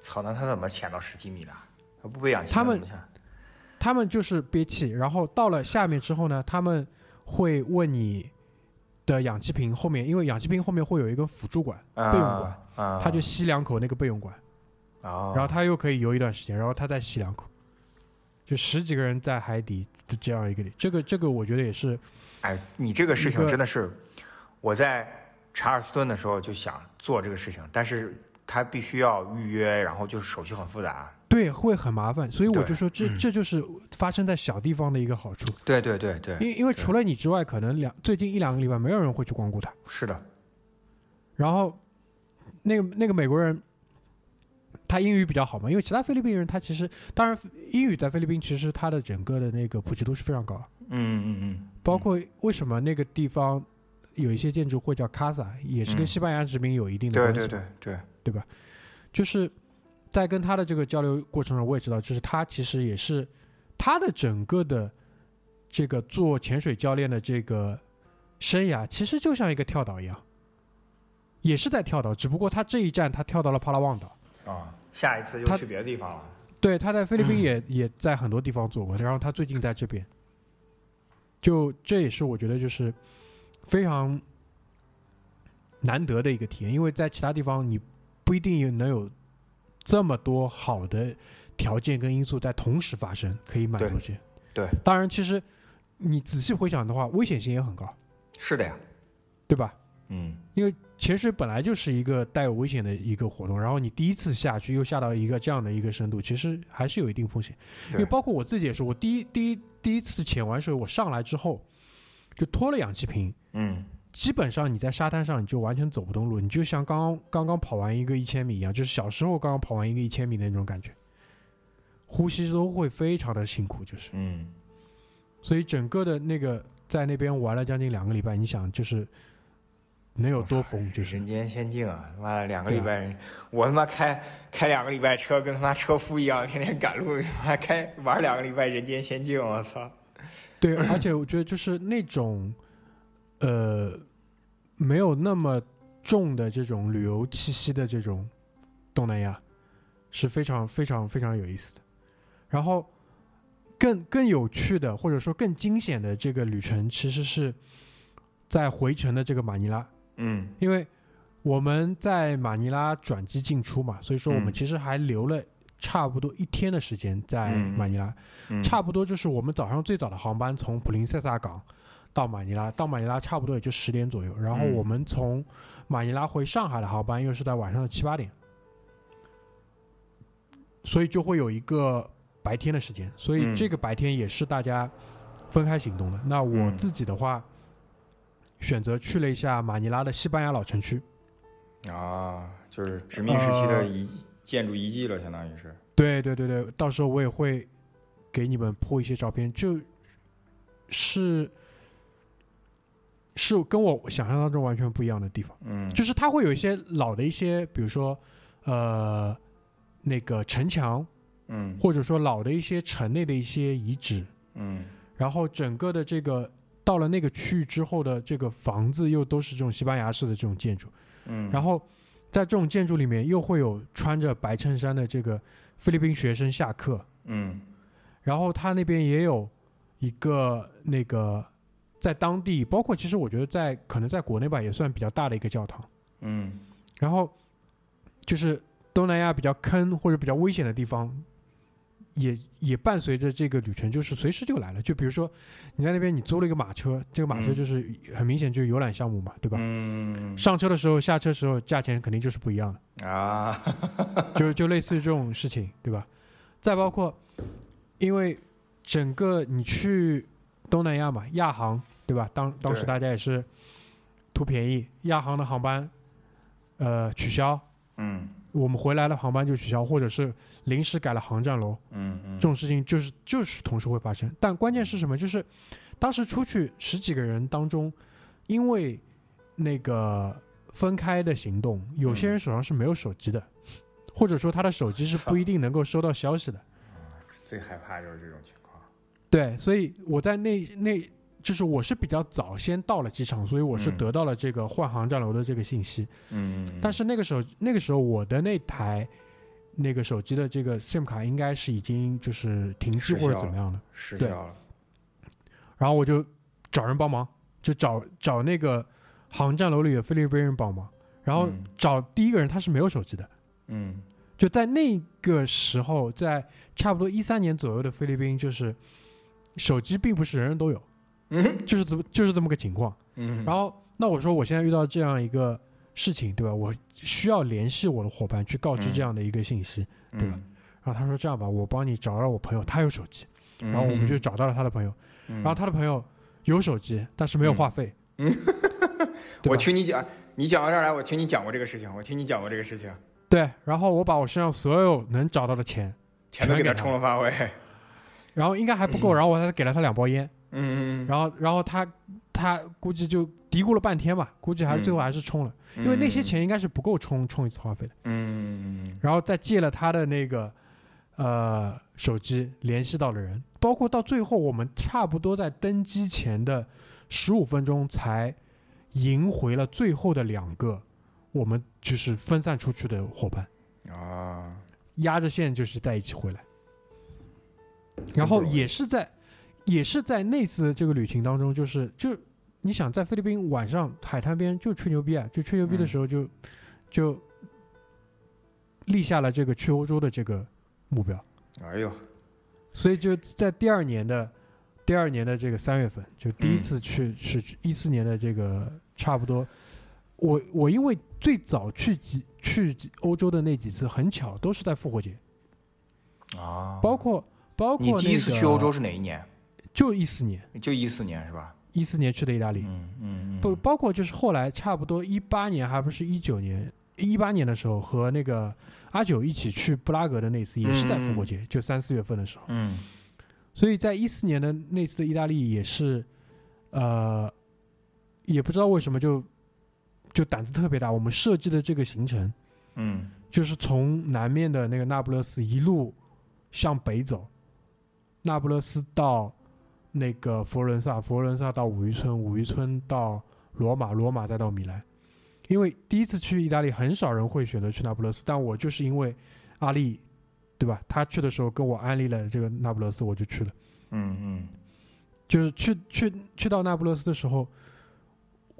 操，那他怎么潜到十几米的？他不背氧气瓶，他们他们就是憋气，然后到了下面之后呢，他们会问你的氧气瓶后面，因为氧气瓶后面会有一根辅助管，备用管，啊，他就吸两口那个备用管，啊，然后他又可以游一段时间，然后他再吸两口，就十几个人在海底的这样一个里，这个这个我觉得也是，哎，你这个事情真的是，我在查尔斯顿的时候就想做这个事情，但是他必须要预约，然后就手续很复杂。对，会很麻烦，所以我就说这这就是发生在小地方的一个好处，对对对对，因因为除了你之外，可能两最近一两个礼拜没有人会去光顾它。是的，然后那个那个美国人，他英语比较好嘛，因为其他菲律宾人他其实当然英语在菲律宾其实他的整个的那个普及度是非常高，嗯嗯嗯，包括为什么那个地方有一些建筑会叫 casa，也是跟嗯。西班牙殖民有一定的关系。对对。对吧，就是在跟他的这个交流过程中，我也知道，就是他其实也是他的整个的这个做潜水教练的这个生涯，其实就像一个跳岛一样，也是在跳岛，只不过他这一站他跳到了帕拉旺岛。啊，下一次又去别的地方了。对，他在菲律宾 <clears throat> 也也在很多地方做过，然后他最近在这边，就这也是我觉得就是非常难得的一个体验，因为在其他地方你不一定能有这么多好的条件跟因素在同时发生，可以满足对这些。对，当然其实你仔细回想的话，危险性也很高，是的呀，对吧？嗯，因为潜水本来就是一个带有危险的一个活动，然后你第一次下去又下到一个这样的一个深度，其实还是有一定风险。因为，包括我自己也是，我第一第一第一次潜完水，我上来之后就脱了氧气瓶，嗯，基本上你在沙滩上你就完全走不动路，你就像刚刚刚刚跑完一个一千米一样，就是小时候刚刚跑完一个一千米的那种感觉，呼吸都会非常的辛苦，就是，嗯，所以整个的那个在那边玩了将近两个礼拜，你想就是能有多疯，就是人间仙境啊！妈的两个礼拜，我他妈开开两个礼拜车，跟他妈车夫一样，天天赶路，他妈开玩两个礼拜人间仙境，我操！对，而且我觉得就是那种，呃，没有那么重的这种旅游气息的这种东南亚，是非常非常非常有意思的。然后更更有趣的，或者说更惊险的这个旅程，其实是在回程的这个马尼拉，嗯因为我们在马尼拉转机进出嘛，所以说我们嗯其实还留了差不多一天的时间在马尼拉。嗯，差不多就是我们早上最早的航班从普林塞萨港到马尼拉，到马尼拉差不多也就十点左右，然后嗯。我们从马尼拉回上海的航班又是在晚上的七八点，所以就会有一个白天的时间，所以嗯。这个白天也是大家分开行动的。那我嗯。自己的话，选择去了一下马尼拉的西班牙老城区，啊，就是殖民时期的呃遗建筑遗迹了，相当于是。对对对对，到时候我也会给你们铺一些照片，就是是跟我想象当中完全不一样的地方，嗯，就是它会有一些老的一些，比如说呃那个城墙，嗯。或者说老的一些城内的一些遗址，嗯。然后整个的这个到了那个区域之后的这个房子又都是这种西班牙式的这种建筑，嗯，然后在这种建筑里面又会有穿着白衬衫的这个菲律宾学生下课。嗯。然后他那边也有一个那个在当地，包括其实我觉得在可能在国内吧，也算比较大的一个教堂。嗯然后就是东南亚比较坑或者比较危险的地方，也也伴随着这个旅程，就是随时就来了。就比如说你在那边你租了一个马车，这个马车嗯就是很明显就是游览项目嘛，对吧？嗯上车的时候、下车的时候，价钱肯定就是不一样的。啊，就就类似于这种事情，对吧？再包括，因为整个你去东南亚嘛，亚航对吧？当当时大家也是图便宜，亚航的航班呃取消，嗯我们回来的航班就取消，或者是临时改了航站楼，嗯嗯，这种事情就是就是同时会发生。但关键是什么？就是当时出去十几个人当中，因为那个分开的行动，有些人手上是没有手机的，或者说他的手机是不一定能够收到消息的。最害怕就是这种情况。对，所以我在那那就是我是比较早先到了机场，所以我是嗯得到了这个换航站楼的这个信息。嗯，但是那个时候，那个时候我的那台那个手机的这个 SIM 卡应该是已经就是停机或者怎么样了。对失效了。然后我就找人帮忙，就找找那个航站楼里的菲律宾人帮忙，然后嗯找第一个人他是没有手机的，嗯就在那个时候，在差不多一三年左右的菲律宾，就是手机并不是人人都有，嗯就是这么就是这么个情况。嗯，然后那我说我现在遇到这样一个事情，对吧？我需要联系我的伙伴去告知嗯。这样的一个信息。嗯。对吧？然后他说这样吧，我帮你找到我朋友，他有手机，嗯。然后我们就找到了他的朋友，嗯，然后他的朋友有手机，但是没有话费。嗯。<laughs> 我听你讲，你讲到这儿来，我听你讲过这个事情，我听你讲过这个事情，对，然后我把我身上所有能找到的钱，全都给他充了发位。然后应该还不够，然后我还给了他两包烟，嗯，然后然后他他估计就嘀咕了半天吧，估计还是最后还是充了，因为那些钱应该是不够充充一次话费的。嗯，然后再借了他的那个呃手机联系到了人，包括到最后我们差不多在登机前的十五分钟才赢回了最后的两个我们就是分散出去的伙伴，啊，压着线就是在一起回来，然后也是在也是在那次这个旅行当中，就是就你想在菲律宾晚上海滩边就吹牛逼啊，就吹牛逼的嗯。时候就、就立下了这个去欧洲的这个目标，哎呦，所以就在第二年的第二年的这个三月份，就第一嗯。次去、是一四年的这个差不多，我我因为最早去几去欧洲的那几次很巧都是在复活节，啊，包括包括、你第一次去欧洲是哪一年？就一四年，就一四年是吧？一四年去的意大利，嗯嗯，不包括就是后来差不多一八年还不是一九年，一八年的时候和那个阿九一起去布拉格的那次也是在复活节，就三四月份的时候。嗯所以在一四年的那次的意大利也是，呃，也不知道为什么就就胆子特别大。我们设计的这个行程嗯就是从南面的那个那不勒斯一路向北走，那不勒斯到那个佛罗伦萨，佛罗伦萨到五渔村，五渔村到罗马，罗马再到米兰。因为第一次去意大利，很少人会选择去那不勒斯，但我就是因为阿丽，对吧？他去的时候跟我安利了这个那不勒斯，我就去了。嗯嗯就是去去去到那不勒斯的时候，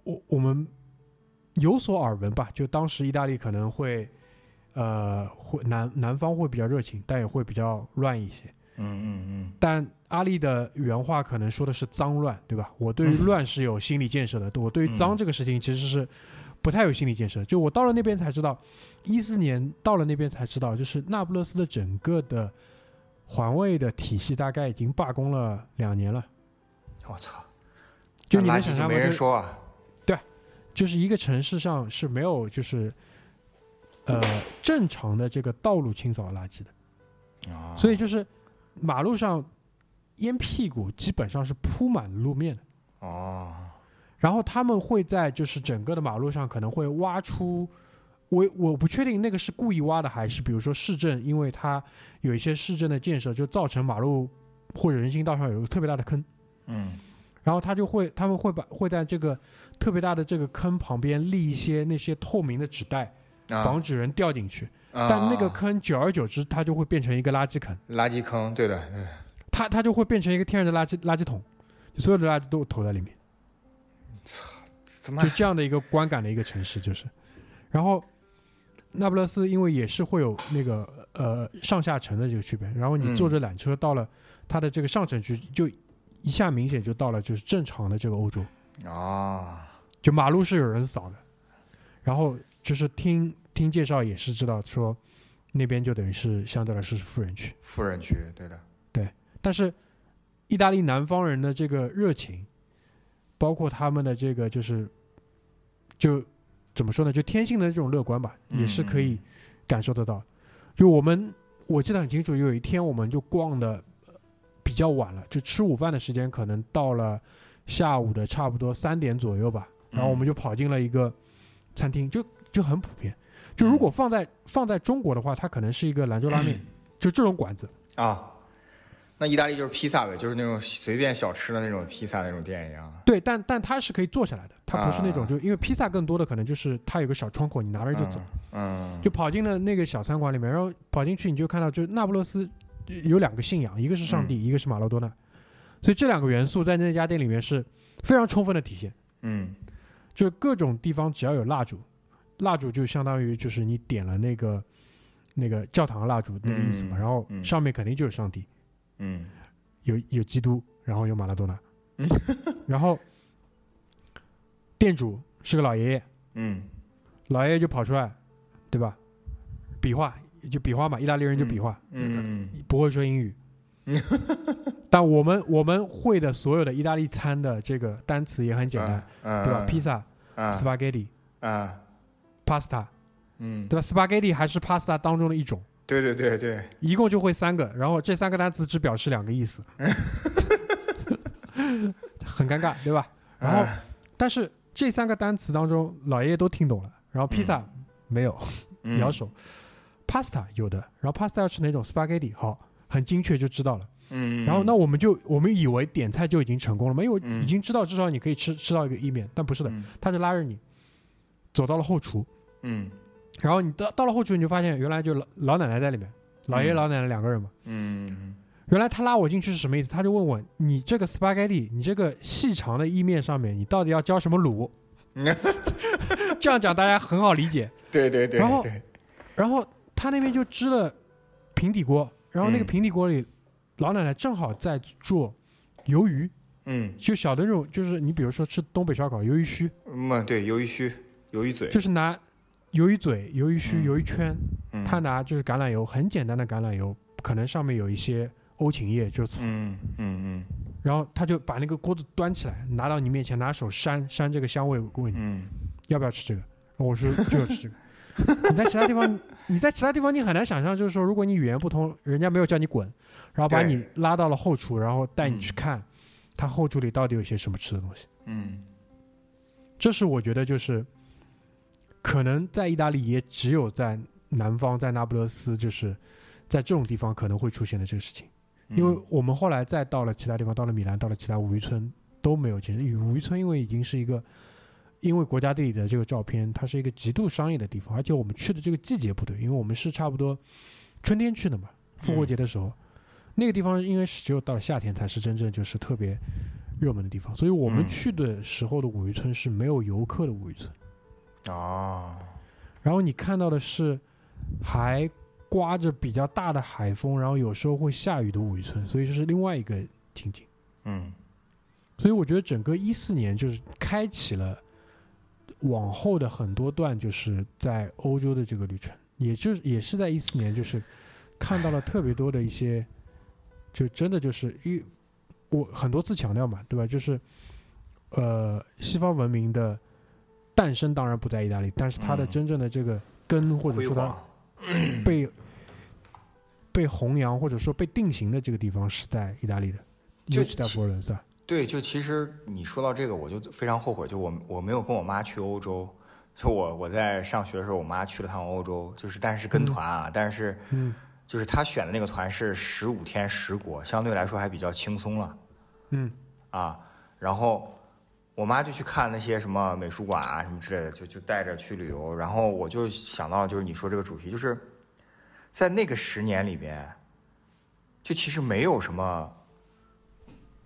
我我们有所耳闻吧，就当时意大利可能会，呃，会南南方会比较热情，但也会比较乱一些。嗯嗯嗯但阿丽的原话可能说的是脏乱，对吧？我对于乱是有心理建设的，我对于脏嗯这个事情其实是不太有心理建设。就我到了那边才知道，一四年到了那边才知道，就是那不勒斯的整个的环卫的体系大概已经罢工了两年了。嗯，我操，就你那垃圾就没能想象吗？就人说啊？就是一个城市上是没有就是呃正常的这个道路清扫垃圾的，啊，所以就是马路上烟屁股基本上是铺满路面的。哦，然后他们会在就是整个的马路上可能会挖出，我我不确定那个是故意挖的还是比如说市政，因为它有一些市政的建设就造成马路或者人行道上有个特别大的坑，嗯然后他就会他们会把会在这个特别大的这个坑旁边立一些那些透明的纸袋，啊，防止人掉进去。啊。但那个坑久而久之，它就会变成一个垃圾坑，垃圾坑，对的，嗯。它它就会变成一个天然的垃圾垃圾桶，所有的垃圾都投在里面。他妈就这样的一个观感的一个城市，就是。然后那不勒斯因为也是会有那个呃上下城的这个区别，然后你嗯。坐着缆车到了它的这个上城区，就一下明显就到了就是正常的这个欧洲，啊，就马路是有人扫的，然后就是听听介绍也是知道说那边就等于是相对来说是富人区，富人区，对的，对但是意大利南方人的这个热情，包括他们的这个就是就怎么说呢，就天性的这种乐观吧，嗯也是可以感受得到。就我们我记得很清楚，有一天我们就逛的比较晚了，就吃午饭的时间可能到了下午的差不多三点左右吧，然后我们就跑进了一个餐厅，就就很普遍。就如果放在放在中国的话，它可能是一个兰州拉面，就这种馆子。啊，那意大利就是披萨呗，就是那种随便小吃的那种披萨那种店一样。对，但但它是可以坐下来的，它不是那种啊。就因为披萨更多的可能就是它有个小窗口，你拿着就走，嗯，就跑进了那个小餐馆里面，然后跑进去你就看到，就是那不勒斯有两个信仰，一个是上帝，一个是马拉多纳，所以这两个元素在那家店里面是非常充分的体现，嗯。就是各种地方只要有蜡烛，蜡烛就相当于就是你点了那个那个教堂蜡烛那个意思嘛，嗯然后嗯。上面肯定就是上帝，嗯。有有基督，然后有马拉多纳。嗯，<laughs> 然后店主是个老爷爷，嗯。老爷爷就跑出来，对吧？比划就比划嘛，意大利人就比划，嗯不会说英语。<laughs> 但我们我们会的所有的意大利餐的这个单词也很简单，嗯，对吧？披萨、啊。spaghetti、啊 pasta，嗯，对吧？spaghetti 还是 pasta 当中的一种，对对对对，一共就会三个，然后这三个单词只表示两个意思，<laughs> 很尴尬，对吧？然后哎。但是这三个单词当中，老爷爷都听懂了，然后披萨没有，嗯。摇手。pasta 有的，然后 pasta 要吃哪种？spaghetti 好，很精确就知道了。嗯，然后那我们就我们以为点菜就已经成功了嘛，因为嗯。已经知道至少你可以吃吃到一个意面，但不是的，嗯。他就拉着你走到了后厨，嗯然后你到到了后厨，你就发现原来就老老奶奶在里面，老爷爷嗯老奶奶两个人嘛。嗯原来他拉我进去是什么意思？他就问我，你这个 spaghetti，你这个细长的意面上面，你到底要浇什么卤？<laughs> 这样讲大家很好理解。对对对，然后然后他那边就支了平底锅，然后那个嗯平底锅里，老奶奶正好在做鱿鱼，嗯就小的那种，就是你比如说吃东北烧烤，鱿鱼须，嗯，对，鱿鱼须，鱿鱼嘴，就是拿鱿鱼嘴、鱿鱼须、嗯。鱿鱼圈，嗯。他拿就是橄榄油，很简单的橄榄油，可能上面有一些欧芹叶，就是草，嗯嗯。然后他就把那个锅子端起来，拿到你面前，拿手扇扇这个香味，问你。嗯。要不要吃这个？我说就要吃这个。<laughs> 你在其他地方，你在其他地方你很难想象，就是说，如果你语言不通，人家没有叫你滚，然后把你拉到了后厨，然后带你嗯去看，他后厨里到底有些什么吃的东西。嗯。这是我觉得就是，可能在意大利也只有在南方，在那不勒斯，就是在这种地方可能会出现的这个事情。嗯，因为我们后来再到了其他地方，到了米兰，到了其他五渔村都没有。其实五渔村因为已经是一个，因为国家地理的这个照片，它是一个极度商业的地方，而且我们去的这个季节不对，因为我们是差不多春天去的嘛，复活节的时候，那个地方因为是只有到了夏天才是真正就是特别热门的地方，所以我们嗯去的时候的五渔村是没有游客的五渔村，哦，然后你看到的是还刮着比较大的海风，然后有时候会下雨的五渔村，所以这是另外一个情景。嗯所以我觉得整个一四年就是开启了往后的很多段，就是在欧洲的这个旅程，也就是也是在一四年，就是看到了特别多的一些，就真的就是一我很多次强调嘛，对吧？就是呃，西方文明的诞生当然不在意大利，但是它的嗯真正的这个根，或者说它，<clears throat> 被被弘扬或者说被定型的这个地方是在意大利的，就尤其在佛罗伦萨。对，就其实你说到这个，我就非常后悔，就我我没有跟我妈去欧洲。就我我在上学的时候，我妈去了趟欧洲，就是但是跟团啊，但是嗯就是她选的那个团是十五天十国，相对来说还比较轻松了嗯啊。然后我妈就去看那些什么美术馆啊什么之类的，就就带着去旅游。然后我就想到就是你说这个主题，就是在那个十年里边，就其实没有什么。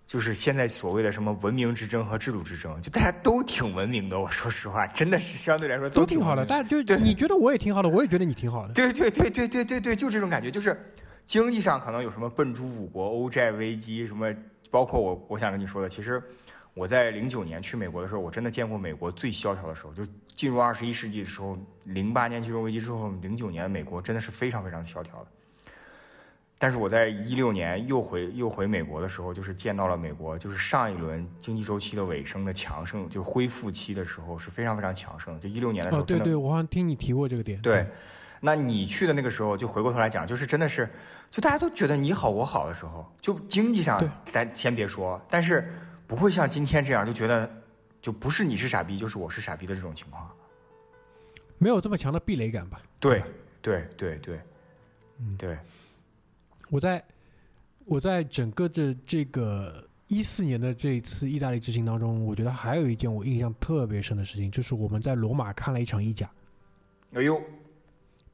就是现在所谓的什么文明之争和制度之争，就大家都挺文明的。我说实话，真的是相对来说都挺好的。但就 <laughs> 你觉得我也挺好的，我也觉得你挺好的。对对对对对对对，就这种感觉，就是经济上可能有什么笨猪五国、欧债危机什么，包括我我想跟你说的，其实我在零九年去美国的时候，我真的见过美国最萧条的时候，就进入二十一世纪的时候，零八年金融危机之后，零九年美国真的是非常非常萧条的。但是我在一六年又回又回美国的时候，就是见到了美国，就是上一轮经济周期的尾声的强盛，就恢复期的时候是非常非常强盛。就一六年的时候，对对，我好像听你提过这个点。对，那你去的那个时候，就回过头来讲，就是真的是，就大家都觉得你好我好的时候，就经济上咱先别说，但是不会像今天这样，就觉得就不是你是傻逼，就是我是傻逼的这种情况，没有这么强的壁垒感吧？对对对对，嗯，对。我在我在整个的这个一四年的这一次意大利之行当中，我觉得还有一件我印象特别深的事情，就是我们在罗马看了一场意甲。哎呦，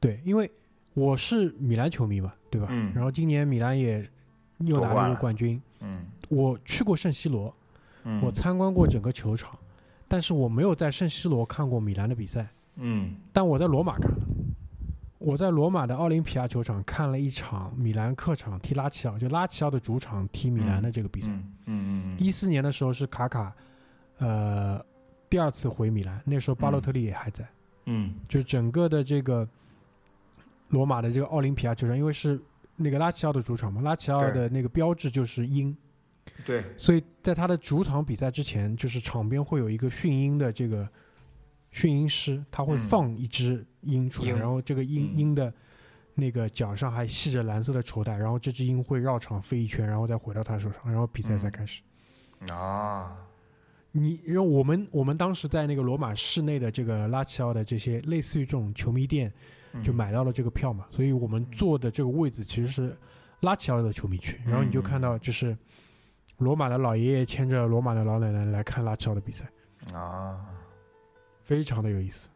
对，因为我是米兰球迷嘛，对吧？嗯。然后今年米兰也又拿了一个冠军。嗯。我去过圣西罗，我参观过整个球场，但是我没有在圣西罗看过米兰的比赛。嗯。但我在罗马看了。我在罗马的奥林匹亚球场看了一场米兰客场踢拉齐奥，就拉齐奥的主场踢米兰的这个比赛。嗯嗯嗯。一四年的时候是卡卡，呃，第二次回米兰，那时候巴洛特利也还在。嗯。就整个的这个罗马的这个奥林匹亚球场，因为是那个拉齐奥的主场嘛，拉齐奥的那个标志就是鹰。对。所以在他的主场比赛之前，就是场边会有一个训鹰的这个。训鹰师他会放一只鹰出来，然后这个鹰鹰的那个脚上还系着蓝色的绸带，然后这只鹰会绕场飞一圈，然后再回到他手上，然后比赛才开始。啊，你因为我们我们当时在那个罗马市内的这个拉齐奥的这些类似于这种球迷店，就买到了这个票嘛，所以我们坐的这个位置其实是拉齐奥的球迷区，然后你就看到就是罗马的老爷爷牵着罗马的老奶奶来看拉齐奥的比赛啊。非常的有意思，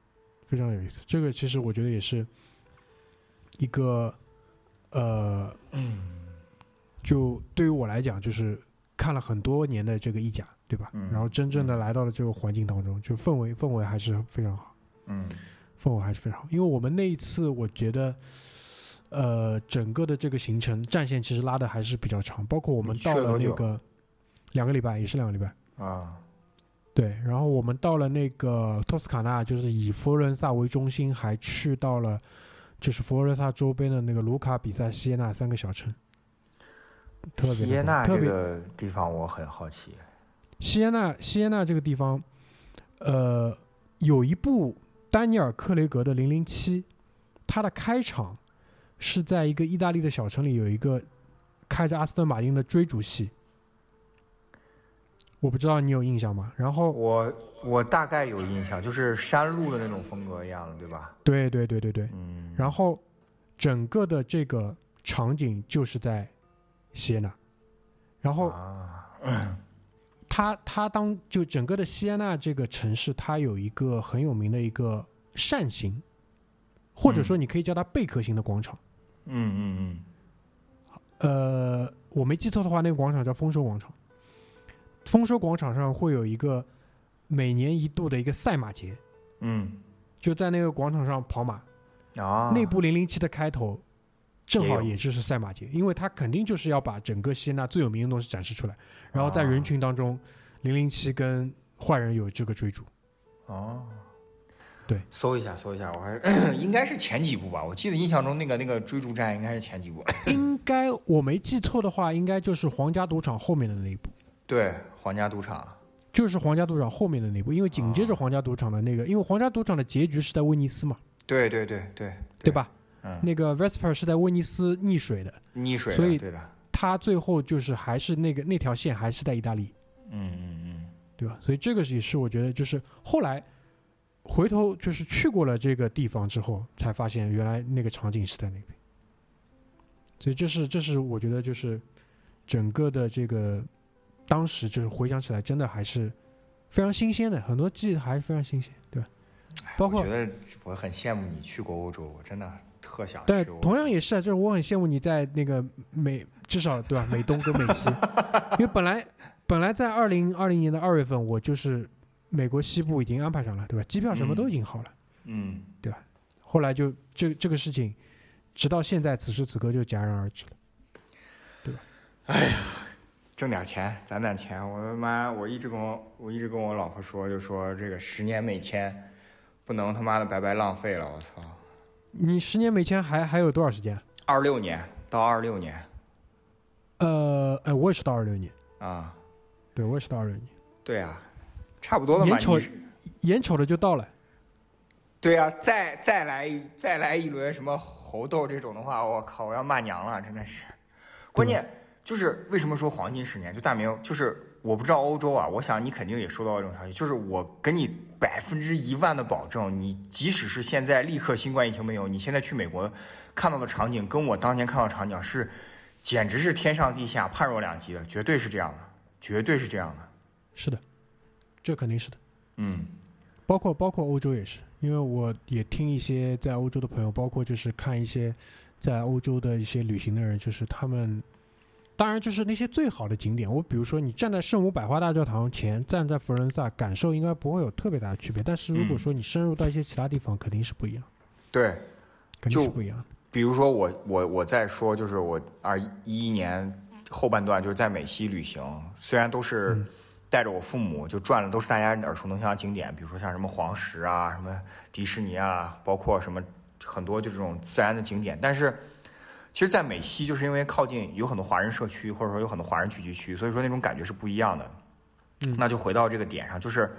非常有意思。这个其实我觉得也是一个，呃，就对于我来讲，就是看了很多年的这个意甲，对吧？然后真正的来到了这个环境当中，就氛围氛围还是非常好。嗯，氛围还是非常好。因为我们那一次，我觉得，呃，整个的这个行程战线其实拉的还是比较长，包括我们到了那个两个礼拜，也是两个礼拜啊。对，然后我们到了那个托斯卡纳，就是以佛罗伦萨为中心，还去到了就是佛罗伦萨周边的那个卢卡比萨、锡耶纳三个小城。特别西耶纳这个地方我很好奇。西耶纳，西耶纳这个地方，呃，有一部丹尼尔·克雷格的《零零七》，它的开场是在一个意大利的小城里，有一个开着阿斯顿马丁的追逐戏。我不知道你有印象吗？然后我我大概有印象，就是山路的那种风格一样的，对吧？对对对对对。嗯。然后整个的这个场景就是在西安纳，然后啊，<clears throat> 他他当就整个的西安纳这个城市，它有一个很有名的一个扇形，或者说你可以叫它贝壳形的广场。嗯嗯嗯。呃，我没记错的话，那个广场叫丰收广场。丰收广场上会有一个每年一度的一个赛马节，嗯，就在那个广场上跑马啊。那部零零七的开头正好也就是赛马节，因为他肯定就是要把整个希腊最有名的东西展示出来，然后在人群当中，零零七跟坏人有这个追逐。哦，对，搜一下，搜一下，我还 <coughs> 应该是前几部吧，我记得印象中那个那个追逐战应该是前几部。应该我没记错的话，应该就是皇家赌场后面的那一部。对，皇家赌场就是皇家赌场后面的那部，因为紧接着皇家赌场的那个，因为皇家赌场的结局是在威尼斯嘛。对对对对，对吧？嗯，那个 Vesper 是在威尼斯溺水的，溺水，所以对的，他最后就是还是那个那条线还是在意大利。嗯嗯嗯，对吧？所以这个也是我觉得，就是后来回头就是去过了这个地方之后，才发现原来那个场景是在那边。所以这是这是我觉得就是整个的这个。当时就是回想起来，真的还是非常新鲜的，很多记忆还是非常新鲜，对吧？包括我觉得我很羡慕你去过欧洲，我真的特想去。对，同样也是啊，就是我很羡慕你在那个美，至少对吧？美东跟美西，<laughs> 因为本来本来在二零二零年的二月份，我就是美国西部已经安排上了，对吧？机票什么都已经好了。嗯，对吧后来就这这个事情，直到现在此时此刻就戛然而止了。挣点钱，攒攒钱。我他妈，我一直跟我我一直跟我老婆说，就说这个十年美签不能他妈的白白浪费了。我操，你十年美签还还有多少时间？二六年到二六年呃，哎，我也是到二六年，啊，对我也是到二六年，对啊，差不多了嘛。眼瞅你眼瞅着就到了。对啊，再再来一再来一轮什么猴痘这种的话，我靠，我要骂娘了，真的是。关键就是为什么说黄金十年？就大明，就是我不知道欧洲啊，我想你肯定也收到这种消息，就是我给你百分之一万的保证，你即使是现在立刻新冠疫情没有，你现在去美国看到的场景，跟我当年看到场景是，简直是天上地下，判若两极的，绝对是这样的，绝对是这样的。是的，这肯定是的。嗯包括包括欧洲也是，因为我也听一些在欧洲的朋友，包括就是看一些在欧洲的一些旅行的人，就是他们，当然就是那些最好的景点，我比如说你站在圣母百花大教堂前，站在佛罗伦萨，感受应该不会有特别大的区别，但是如果嗯说你深入到一些其他地方，肯定是不一样，对。肯定是不一样的。比如说我我我在说，就是我二一一年后半段就是在美西旅行，虽然都是嗯带着我父母就转了，都是大家耳熟能详的景点，比如说像什么黄石啊、什么迪士尼啊，包括什么很多就这种自然的景点。但是其实，在美西就是因为靠近有很多华人社区，或者说有很多华人聚集区，所以说那种感觉是不一样的。嗯那就回到这个点上，就是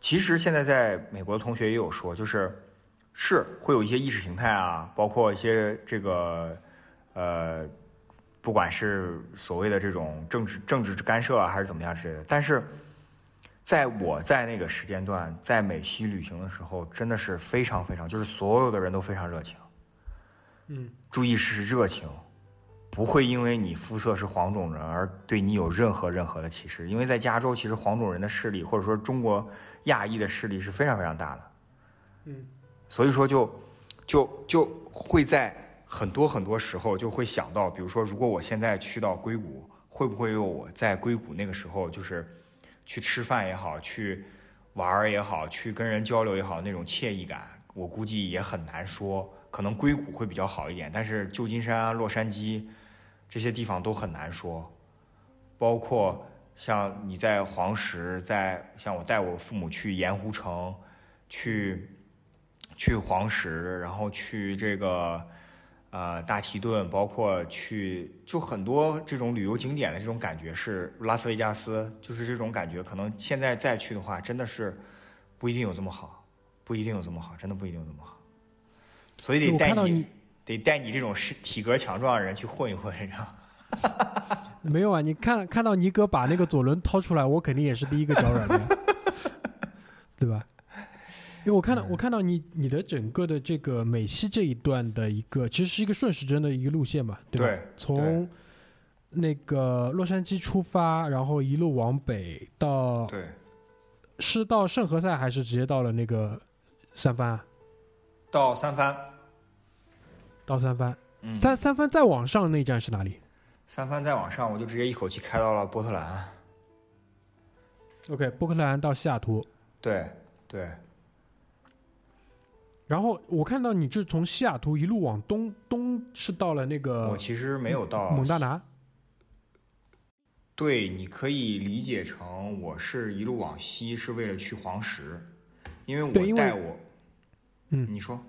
其实现在在美国的同学也有说，就是是会有一些意识形态啊，包括一些这个呃，不管是所谓的这种政治政治干涉啊，还是怎么样之类的。但是在我在那个时间段在美西旅行的时候，真的是非常非常，就是所有的人都非常热情。嗯，注意是热情，不会因为你肤色是黄种人而对你有任何任何的歧视。因为在加州，其实黄种人的势力或者说中国亚裔的势力是非常非常大的。嗯，所以说就就就会在很多很多时候就会想到，比如说，如果我现在去到硅谷，会不会有我在硅谷那个时候就是去吃饭也好，去玩也好，去跟人交流也好，那种惬意感，我估计也很难说。可能硅谷会比较好一点，但是旧金山啊、洛杉矶这些地方都很难说。包括像你在黄石，在像我带我父母去盐湖城，去去黄石，然后去这个呃大提顿，包括去就很多这种旅游景点的这种感觉是拉斯维加斯，就是这种感觉，可能现在再去的话，真的是不一定有这么好，不一定有这么好，真的不一定有这么好。所以得带你得带你这种是体格强壮的人去混一混，你知道吗？<laughs> 没有啊？你看看到尼哥把那个左轮掏出来，我肯定也是第一个脚软的呀，<laughs> 对吧？因为我看到我看到你你的整个的这个美西这一段的一个，其实是一个顺时针的一个路线嘛，对吧？对从那个洛杉矶出发，然后一路往北到对，是到圣何塞还是直接到了那个三藩啊？到三藩，到三藩，嗯，三三藩再往上那站是哪里三藩再往上，我就直接一口气开到了波特兰。？OK，波克兰到西雅图，对对，然后我看到你是从西雅图一路往东，东是到了那个我其实没有到蒙大拿。对，你可以理解成我是一路往西，是为了去黄石，因为我带我，嗯你说，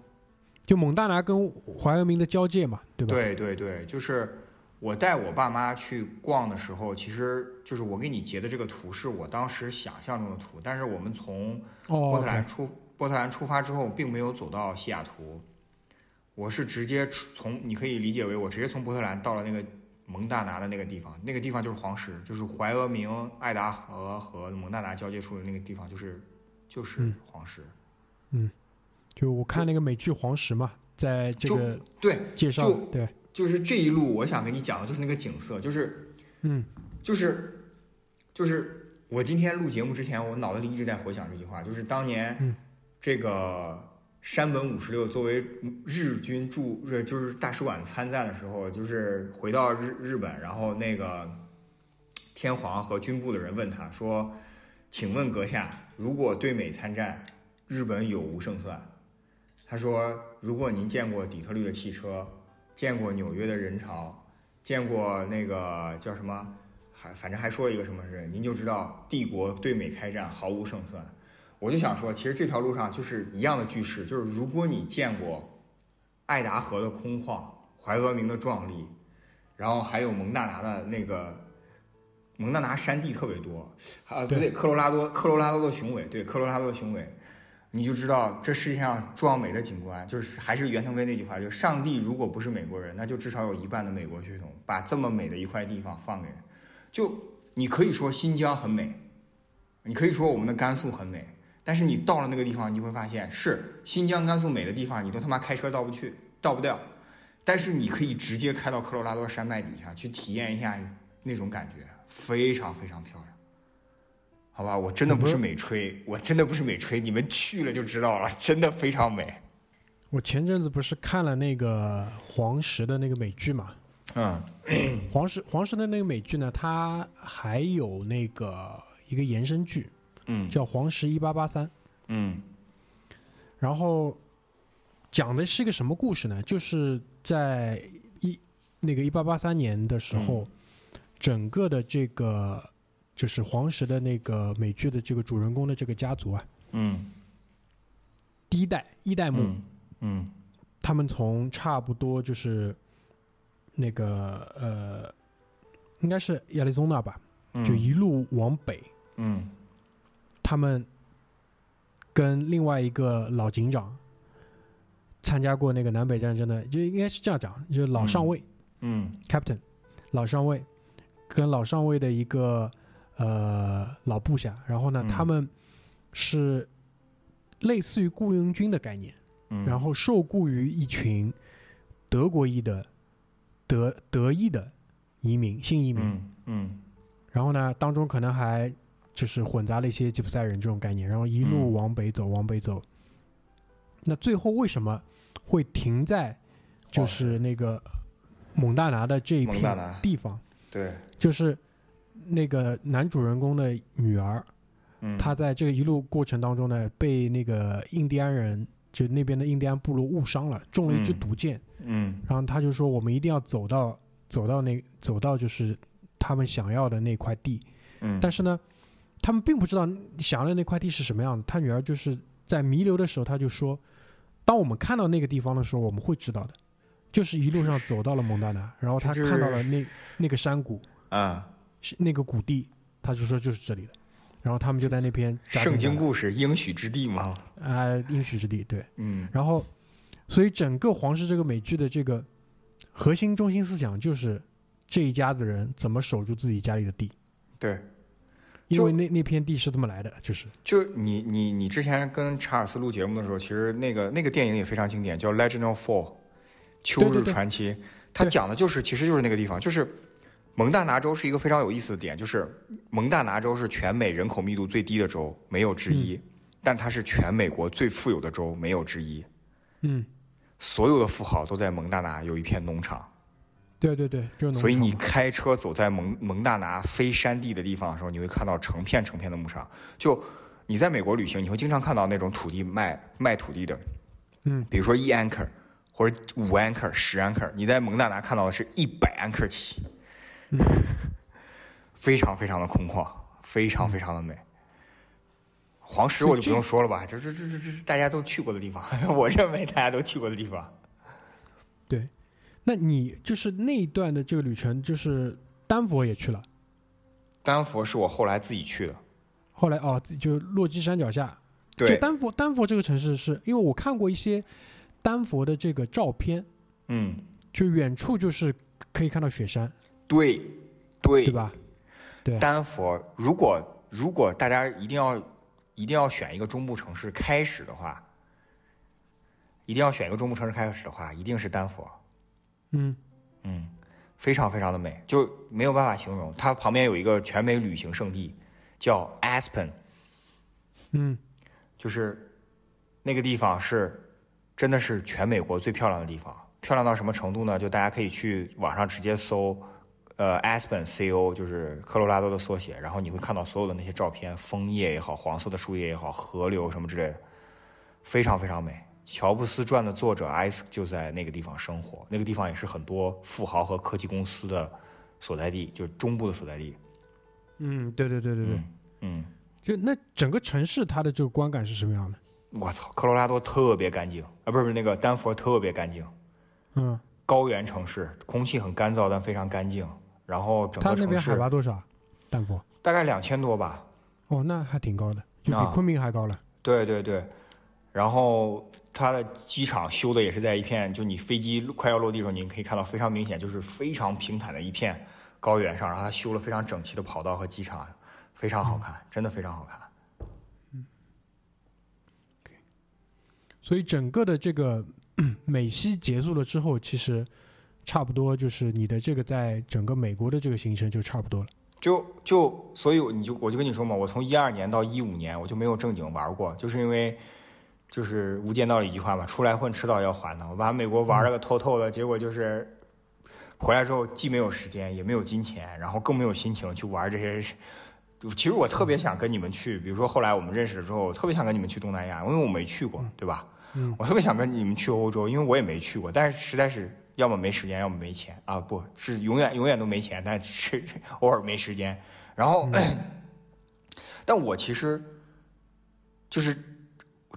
就蒙大拿跟怀俄明的交界嘛，对吧？对对对，就是我带我爸妈去逛的时候，其实就是我给你截的这个图是我当时想象中的图，但是我们从哦波特兰出波特兰出发之后，并没有走到西雅图，我是直接从你可以理解为我直接从波特兰到了那个蒙大拿的那个地方，那个地方就是黄石，就是怀俄明、爱达荷和蒙大拿交界处的那个地方，就是就是嗯黄石。就我看那个美剧《黄石》嘛，在这就个对，介绍就，对，就是这一路，我想跟你讲的就是那个景色，就是嗯。就是就是我今天录节目之前，我脑子里一直在回想这句话，就是当年嗯。这个山本五十六作为日军驻呃就是大使馆参战的时候，就是回到日日本，然后那个天皇和军部的人问他说：“请问阁下，如果对美参战，日本有无胜算？”他说：“如果您见过底特律的汽车，见过纽约的人潮，见过那个叫什么，还反正还说了一个什么人，您就知道帝国对美开战毫无胜算。”我就想说，其实这条路上就是一样的句式，就是如果你见过爱达荷的空旷、怀俄明的壮丽，然后还有蒙大拿的那个蒙大拿山地特别多，啊不对，科罗拉多科罗拉多的雄伟，对科罗拉多的雄伟，你就知道这世界上壮美的景观，就是还是袁腾飞那句话，就是上帝如果不是美国人，那就至少有一半的美国血统，把这么美的一块地方放给人，就你可以说新疆很美，你可以说我们的甘肃很美。但是你到了那个地方，你就会发现，是新疆、甘肃美的地方，你都他妈开车到不去，到不掉。但是你可以直接开到科罗拉多山脉底下去体验一下那种感觉，非常非常漂亮。好吧，我真的不是美吹，我真的不是美吹，你们去了就知道了，<laughs> 真的非常美。我前阵子不是看了那个黄石的那个美剧嘛？嗯，黄石黄石的那个美剧呢，它还有那个一个延伸剧。嗯，叫《黄石一八八三》。嗯，然后讲的是一个什么故事呢？就是在一那个一八八三年的时候，整个的这个就是黄石的那个美剧的这个主人公的这个家族啊，嗯，第一代一代目，嗯，他们从差不多就是那个呃，应该是亚利桑那吧，就一路往北，嗯。他们跟另外一个老警长参加过那个南北战争的，就应该是这样讲，就是老上尉，嗯，Captain，老上尉跟老上尉的一个呃老部下，然后呢，他们是类似于雇佣军的概念，然后受雇于一群德国裔的德德裔的移民新移民，嗯，然后呢，当中可能还。就是混杂了一些吉普赛人这种概念，然后一路往北走，往北走。那最后为什么会停在就是那个蒙大拿的这一片地方？对，就是那个男主人公的女儿，嗯他在这个一路过程当中呢，被那个印第安人就那边的印第安部落误伤了，中了一支毒箭。嗯，然后他就说：“我们一定要走到走到那走到就是他们想要的那块地。”嗯，但是呢。他们并不知道想要的那块地是什么样子。他女儿就是在弥留的时候，他就说：“当我们看到那个地方的时候，我们会知道的。”就是一路上走到了蒙大拿，然后他看到了那那个山谷，啊，那个谷地，他就说就是这里的。然后他们就在那边。圣经故事应许之地嘛？啊，应许之地，对，嗯。然后，所以整个皇室这个美剧的这个核心中心思想就是这一家子人怎么守住自己家里的地。对。因为那那片地是这么来的，就是就你你你之前跟查尔斯录节目的时候，其实那个那个电影也非常经典，叫《Legend of Fall》秋日传奇，它讲的就是其实就是那个地方，就是蒙大拿州是一个非常有意思的点，就是蒙大拿州是全美人口密度最低的州，没有之一，但它是全美国最富有的州，没有之一。嗯，所有的富豪都在蒙大拿有一片农场。对对对，所以你开车走在蒙蒙大拿非山地的地方的时候，你会看到成片成片的牧场。就你在美国旅行，你会经常看到那种土地卖卖土地的，嗯，比如说一安克或者五安克、十安克，你在蒙大拿看到的是一百安克起，<laughs> 非常非常的空旷，非常非常的美。黄石我就不用说了吧，这这这这这是大家都去过的地方，<laughs> 我认为大家都去过的地方。对。那你就是那一段的这个旅程，就是丹佛也去了。丹佛是我后来自己去的。后来哦，就落基山脚下。对。就丹佛，丹佛这个城市是因为我看过一些丹佛的这个照片。嗯。就远处就是可以看到雪山。对。对。对吧？对。丹佛，如果如果大家一定要一定要选一个中部城市开始的话，一定要选一个中部城市开始的话，一定是丹佛。嗯嗯，非常非常的美，就没有办法形容。它旁边有一个全美旅行胜地，叫 Aspen。嗯，就是那个地方是真的是全美国最漂亮的地方。漂亮到什么程度呢？就大家可以去网上直接搜呃 Aspen CO 就是科罗拉多的缩写，然后你会看到所有的那些照片，枫叶也好，黄色的树叶也好，河流什么之类的，非常非常美。乔布斯传的作者艾斯就在那个地方生活，那个地方也是很多富豪和科技公司的所在地，就是中部的所在地。嗯，对对对对对，嗯，就那整个城市它的这个观感是什么样的？我操，科罗拉多特别干净啊，不是不是那个丹佛特别干净，嗯，高原城市，空气很干燥但非常干净。然后整个它那边海拔多少？丹佛？大概两千多吧。哦，那还挺高的，就比啊昆明还高了。对对对，然后它的机场修的也是在一片，就你飞机快要落地的时候，你可以看到非常明显，就是非常平坦的一片高原上，然后它修了非常整齐的跑道和机场，非常好看，真的非常好看。嗯所以整个的这个 <clears throat> 美西结束了之后，其实差不多就是你的这个在整个美国的这个行程就差不多了。就就所以你就我就跟你说嘛，我从一二年到一五年我就没有正经玩过，就是因为就是《无间道》里一句话嘛，出来混迟早要还的。我把美国玩了个透透的，结果就是回来之后既没有时间，也没有金钱，然后更没有心情去玩这些。其实我特别想跟你们去，比如说后来我们认识了之后，我特别想跟你们去东南亚，因为我没去过，对吧？嗯，我特别想跟你们去欧洲，因为我也没去过，但是实在是要么没时间，要么没钱啊，不是永远永远都没钱，但是 <laughs> 偶尔没时间。然后，<clears throat> 但我其实就是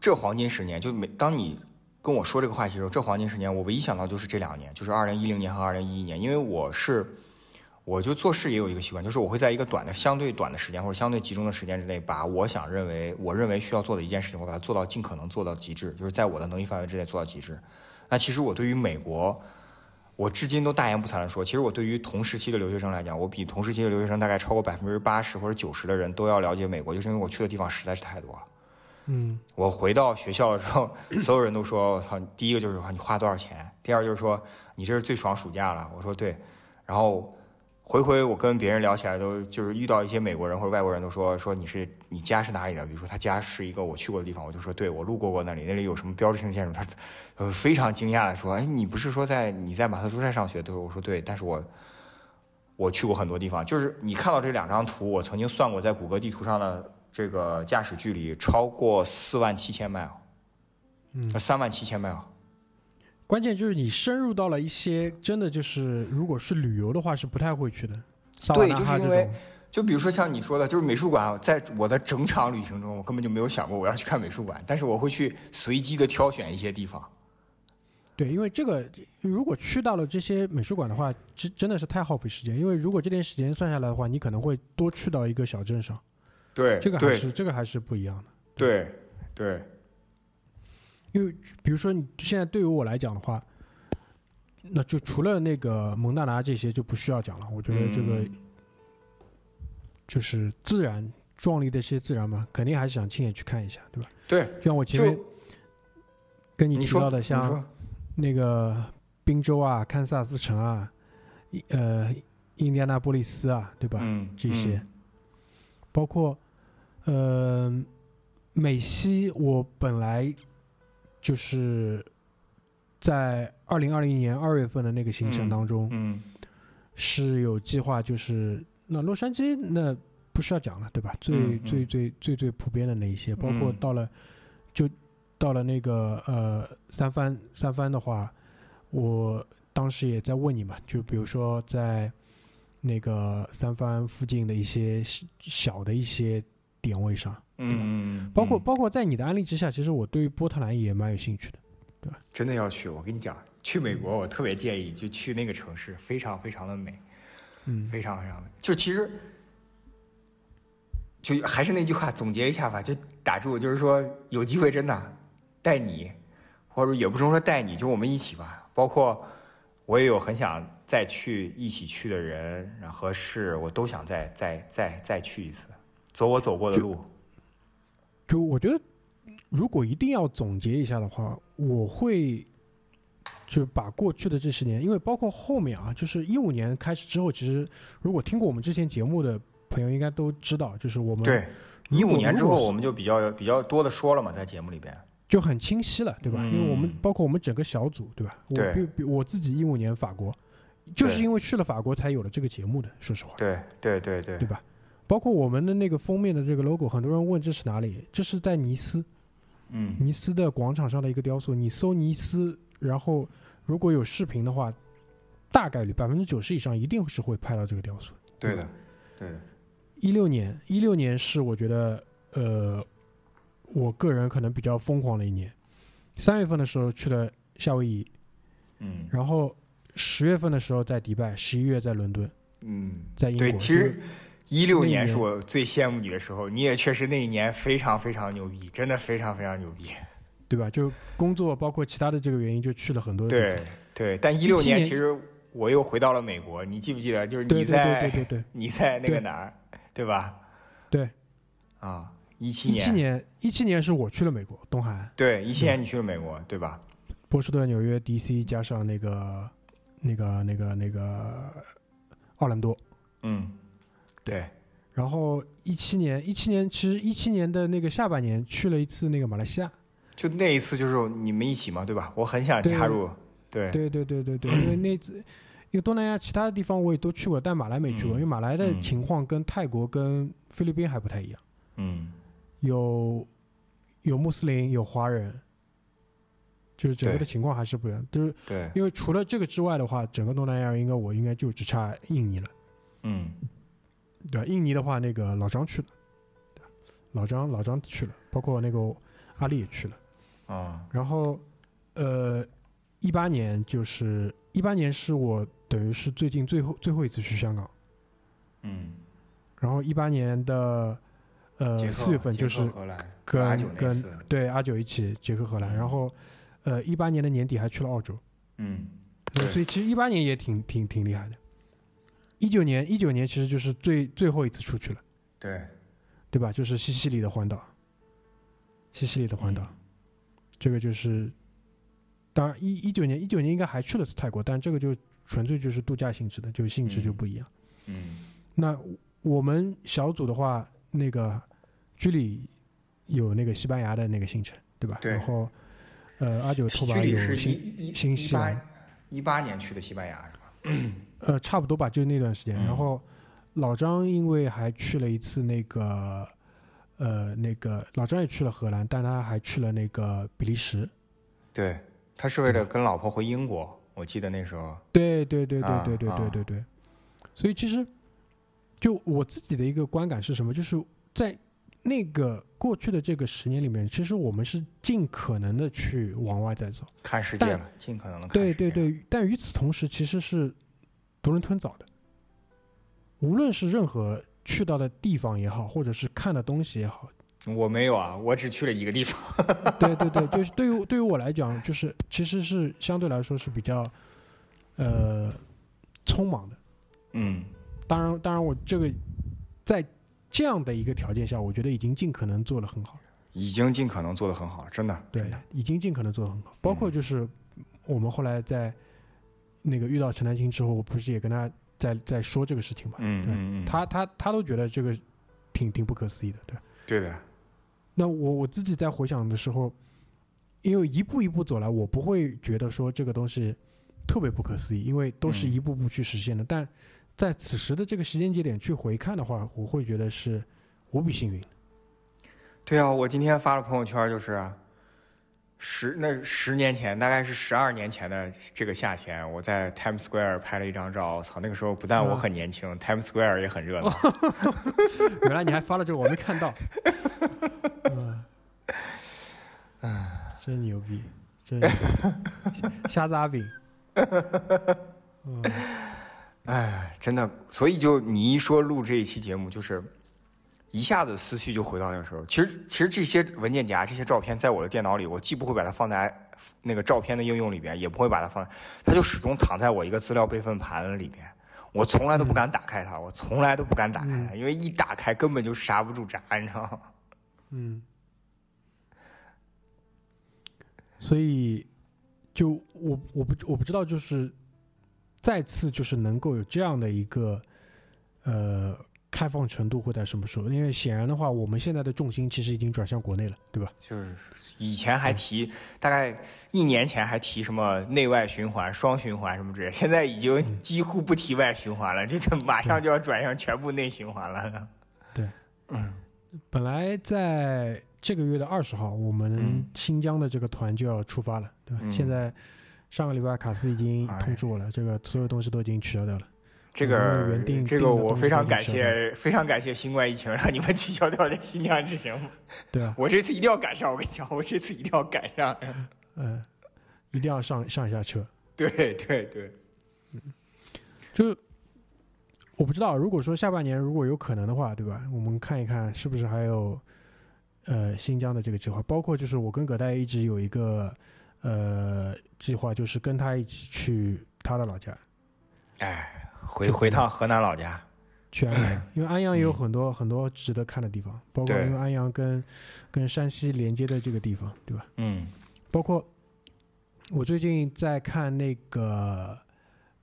这黄金十年，就每当你跟我说这个话题的时候，这黄金十年，我唯一想到就是这两年，就是二零一零年和二零一一年，因为我是。我就做事也有一个习惯，就是我会在一个短的、相对短的时间或者相对集中的时间之内，把我想认为、我认为需要做的一件事情，我把它做到尽可能做到极致，就是在我的能力范围之内做到极致。那其实我对于美国，我至今都大言不惭的说，其实我对于同时期的留学生来讲，我比同时期的留学生大概超过百分之八十或者九十的人都要了解美国，就是因为我去的地方实在是太多了。嗯，我回到学校的时候，所有人都说：“我操！”第一个就是说你花多少钱，第二就是说你这是最爽暑假了。我说对，然后。回回我跟别人聊起来，都就是遇到一些美国人或者外国人都说说你是你家是哪里的？比如说他家是一个我去过的地方，我就说对我路过过那里，那里有什么标志性建筑？他呃非常惊讶的说：“哎，你不是说在你在马特诸塞上学？”对？我说对，但是我我去过很多地方。就是你看到这两张图，我曾经算过在谷歌地图上的这个驾驶距离超过四万七千迈，嗯，三万七千迈。关键就是你深入到了一些真的就是，如果是旅游的话是不太会去的。对，就是因为就比如说像你说的，就是美术馆，在我的整场旅行中，我根本就没有想过我要去看美术馆，但是我会去随机的挑选一些地方。对，因为这个如果去到了这些美术馆的话，真真的是太耗费时间。因为如果这点时间算下来的话，你可能会多去到一个小镇上。对，这个还是这个还是不一样的。对对。因为比如说你现在对于我来讲的话，那就除了那个蒙大拿这些就不需要讲了。我觉得这个就是自然壮丽的一些自然嘛，肯定还是想亲眼去看一下，对吧？对，像我前面跟你提到的，像说那个宾州啊、堪萨斯城啊、呃印第安纳波利斯啊，对吧？嗯，这些，包括呃美西，我本来。就是在二零二零年二月份的那个行程当中，嗯，是有计划，就是那洛杉矶那不需要讲了，对吧？最最最最最普遍的那一些，包括到了就到了那个呃三番三番的话，我当时也在问你嘛，就比如说在那个三番附近的一些小的一些点位上。嗯，包括包括在你的安利之下，其实我对于波特兰也蛮有兴趣的，对吧？真的要去，我跟你讲，去美国我特别建议就去那个城市，非常非常的美，嗯，非常非常美。就其实，就还是那句话，总结一下吧，就打住，就是说有机会真的带你，或者也不是说带你，就我们一起吧。包括我也有很想再去一起去的人和事，我都想再再再再去一次，走我走过的路。就我觉得，如果一定要总结一下的话，我会就把过去的这十年，因为包括后面啊，就是一五年开始之后，其实如果听过我们之前节目的朋友应该都知道，就是我们对一五年之后，我们就比较比较多的说了嘛，在节目里边就很清晰了，对吧？因为我们包括我们整个小组，对吧？我，比比我自己一五年法国，就是因为去了法国才有了这个节目的。说实话，对对对对对吧？包括我们的那个封面的这个 logo，很多人问这是哪里？这是在尼斯，嗯尼斯的广场上的一个雕塑。你搜尼斯，然后如果有视频的话，大概率百分之九十以上一定是会拍到这个雕塑。对的对的，一六年，一六年是我觉得呃，我个人可能比较疯狂的一年。三月份的时候去了夏威夷，嗯然后十月份的时候在迪拜，十一月在伦敦，嗯。在英国。对，其实一六年年是我最羡慕你的时候，你也确实那一年非常非常牛逼，真的非常非常牛逼。对吧？就工作包括其他的这个原因，就去了很多地方对对，但一六年年其实我又回到了美国，你记不记得？就是你在对对对对。你在那个哪儿，对吧？对，啊，一七年。一七年，一七年是我去了美国东海岸，对，一七年你去了美国，对吧？波士顿、纽约、DC 加上那个、那个、那个、那个奥兰多。嗯，对，然后一七年，一七年其实一七年的那个下半年去了一次那个马来西亚。就那一次就是你们一起嘛，对吧？我很想加入，对。对。对对对对，<clears throat> 因为那次，因为东南亚其他的地方我也都去过，但马来没去过，嗯。因为马来的嗯。情况跟泰国跟菲律宾还不太一样，嗯，有有穆斯林，有华人，就是整个的情况还是不一样。就是对，因为除了这个之外的话，整个东南亚应该我应该就只差印尼了，嗯对？印尼的话，那个老张去了，对老张老张去了，包括那个阿丽也去了。啊，然后，呃，一八年就是一八年是我等于是最近最后最后一次去香港。嗯，然后一八年的呃四月份就是跟跟，对阿九一起捷克荷兰，嗯。然后呃一八年的年底还去了澳洲，嗯，所以其实一八年也挺挺挺厉害的。一九年一九年其实就是最最后一次出去了，对，对吧？就是西西里的环岛，西西里的环岛，嗯。这个就是，当然一一九年一九年应该还去了次泰国，但这个就纯粹就是度假性质的，就性质就嗯。不一样。嗯。那我们小组的话，那个居里有那个西班牙的那个行程，对吧？对然后，呃，阿九托巴有居里是一新一新西兰一八年去的西班牙是吧？<clears throat> 呃，差不多吧，就那段时间。嗯然后老张因为还去了一次那个，呃，那个老张也去了荷兰，但他还去了那个比利时。对，他是为了跟老婆回英国，我记得那时候，对对对对啊对对对啊对对。所以其实，就我自己的一个观感是什么？就是在那个过去的这个十年里面，其实我们是尽可能的去往外在走。看世界了，尽可能的看对世界。对对，但与此同时，其实是独人吞枣的。无论是任何去到的地方也好，或者是看的东西也好，我没有啊，我只去了一个地方。对 <laughs> 对对，就是对于对于我来讲，就是其实是相对来说是比较呃匆忙的。嗯当然，当然我这个在这样的一个条件下，我觉得已经尽可能做得很好了。已经尽可能做得很好了，真的。对已经尽可能做得很好。包括就是我们后来在那个遇到陈丹青之后，我不是也跟他在在说这个事情嘛？嗯嗯嗯，他他他都觉得这个挺挺不可思议的，对。对的，那我我自己在回想的时候，因为一步一步走来，我不会觉得说这个东西特别不可思议，因为都是嗯一步步去实现的。但在此时的这个时间节点去回看的话，我会觉得是无比幸运。对啊，我今天发了朋友圈，就是十那十年前，大概是十二年前的这个夏天，我在 Times Square 拍了一张照。我操，那个时候不但我啊很年轻、t i m e s Square 也很热闹。<laughs> 原来你还发了这个，我没看到。<laughs> 嗯，真牛逼，真牛逼，虾子阿炳。<laughs> 嗯，哎，真的，所以就你一说录这一期节目，就是一下子思绪就回到那个时候。其实，其实这些文件夹、这些照片，在我的电脑里，我既不会把它放在那个照片的应用里边，也不会把它放，它就始终躺在我一个资料备份盘里边。我从来都不敢打开它，我从来都不敢打开它，因为一打开根本就刹不住闸，你知道吗？嗯，所以就我我不我不知道，就是再次就是能够有这样的一个呃开放程度会在什么时候？因为显然的话，我们现在的重心其实已经转向国内了，对吧？就是以前还提，大概一年前还提什么内外循环、双循环什么之类，现在已经几乎不提外循环了，这就马上就要转向全部内循环了。对，嗯，本来在这个月的二十号，我们新疆的这个团就要出发了，对吧？现在上个礼拜卡斯已经通知我了，这个所有东西都已经取消掉了。这个原定这个我非常感谢，非常感谢新冠疫情让你们取消掉这新疆之行。<laughs> 对啊，<laughs> 我这次一定要赶上，我跟你讲，我这次一定要赶上。嗯，<laughs> 一定要上上一下车。对对对，嗯，就我不知道，如果说下半年如果有可能的话，对吧？我们看一看是不是还有呃新疆的这个计划，包括就是我跟葛代一直有一个呃计划，就是跟他一起去他的老家。哎。回回趟河南老家，去安阳，因为安阳也有很多很多值得看的地方，包括因为安阳跟跟山西连接的这个地方，对吧？嗯，包括我最近在看那个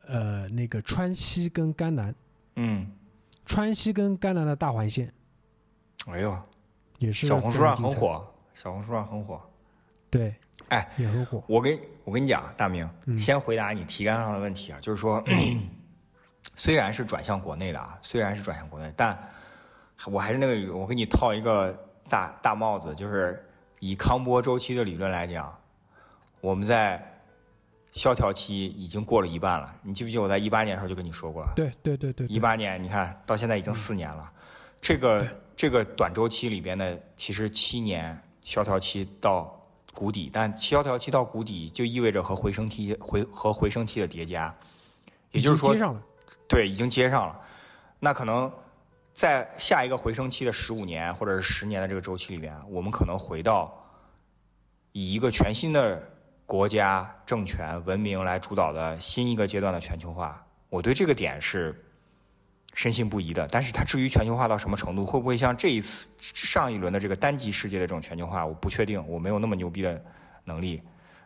呃那个川西跟甘南，嗯，川西跟甘南的大环线，哎呦，也是小红书上很火，小红书上很火，对，哎，也很火。我跟我跟你讲，大明，先回答你题干上的问题啊，就是说。<clears throat> 虽然是转向国内的啊，虽然是转向国内，但我还是那个，我给你套一个大大帽子，就是以康波周期的理论来讲，我们在萧条期已经过了一半了。你记不记得我在一八年的时候就跟你说过？对对对对。一八年，你看到现在已经四年了，这个这个短周期里边的，其实七年萧条期到谷底，但萧条期到谷底就意味着和回升期回和回升期的叠加，也就是说。接上了。对，已经接上了。那可能在下一个回升期的十五年或者是十年的这个周期里边，我们可能回到以一个全新的国家政权文明来主导的新一个阶段的全球化。我对这个点是深信不疑的。但是它至于全球化到什么程度，会不会像这一次上一轮的这个单极世界的这种全球化，我不确定，我没有那么牛逼的能力。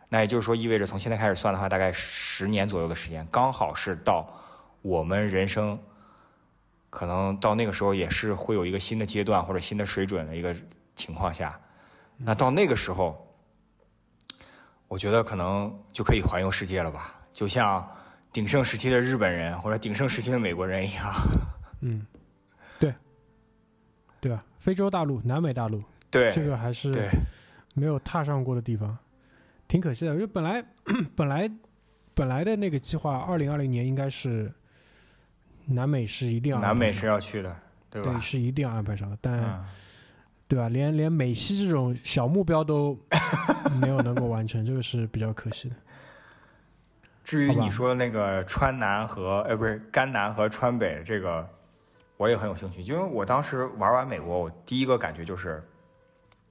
那也就是说，意味着从现在开始算的话，大概十年左右的时间，刚好是到。我们人生可能到那个时候也是会有一个新的阶段或者新的水准的一个情况下，那到那个时候，我觉得可能就可以环游世界了吧？就像鼎盛时期的日本人或者鼎盛时期的美国人一样。嗯，对，对吧？非洲大陆、南美大陆，对这个还是没有踏上过的地方，挺可惜的。因为本来本来本来的那个计划，二零二零年应该是。南美是一定要，南美是要去的，对吧？对，是一定要安排上的，但，对吧？连连美西这种小目标都没有能够完成，这个是比较可惜的。至于你说的那个川南和，呃，不是甘南和川北，这个我也很有兴趣，因为我当时玩完美国，我第一个感觉就是，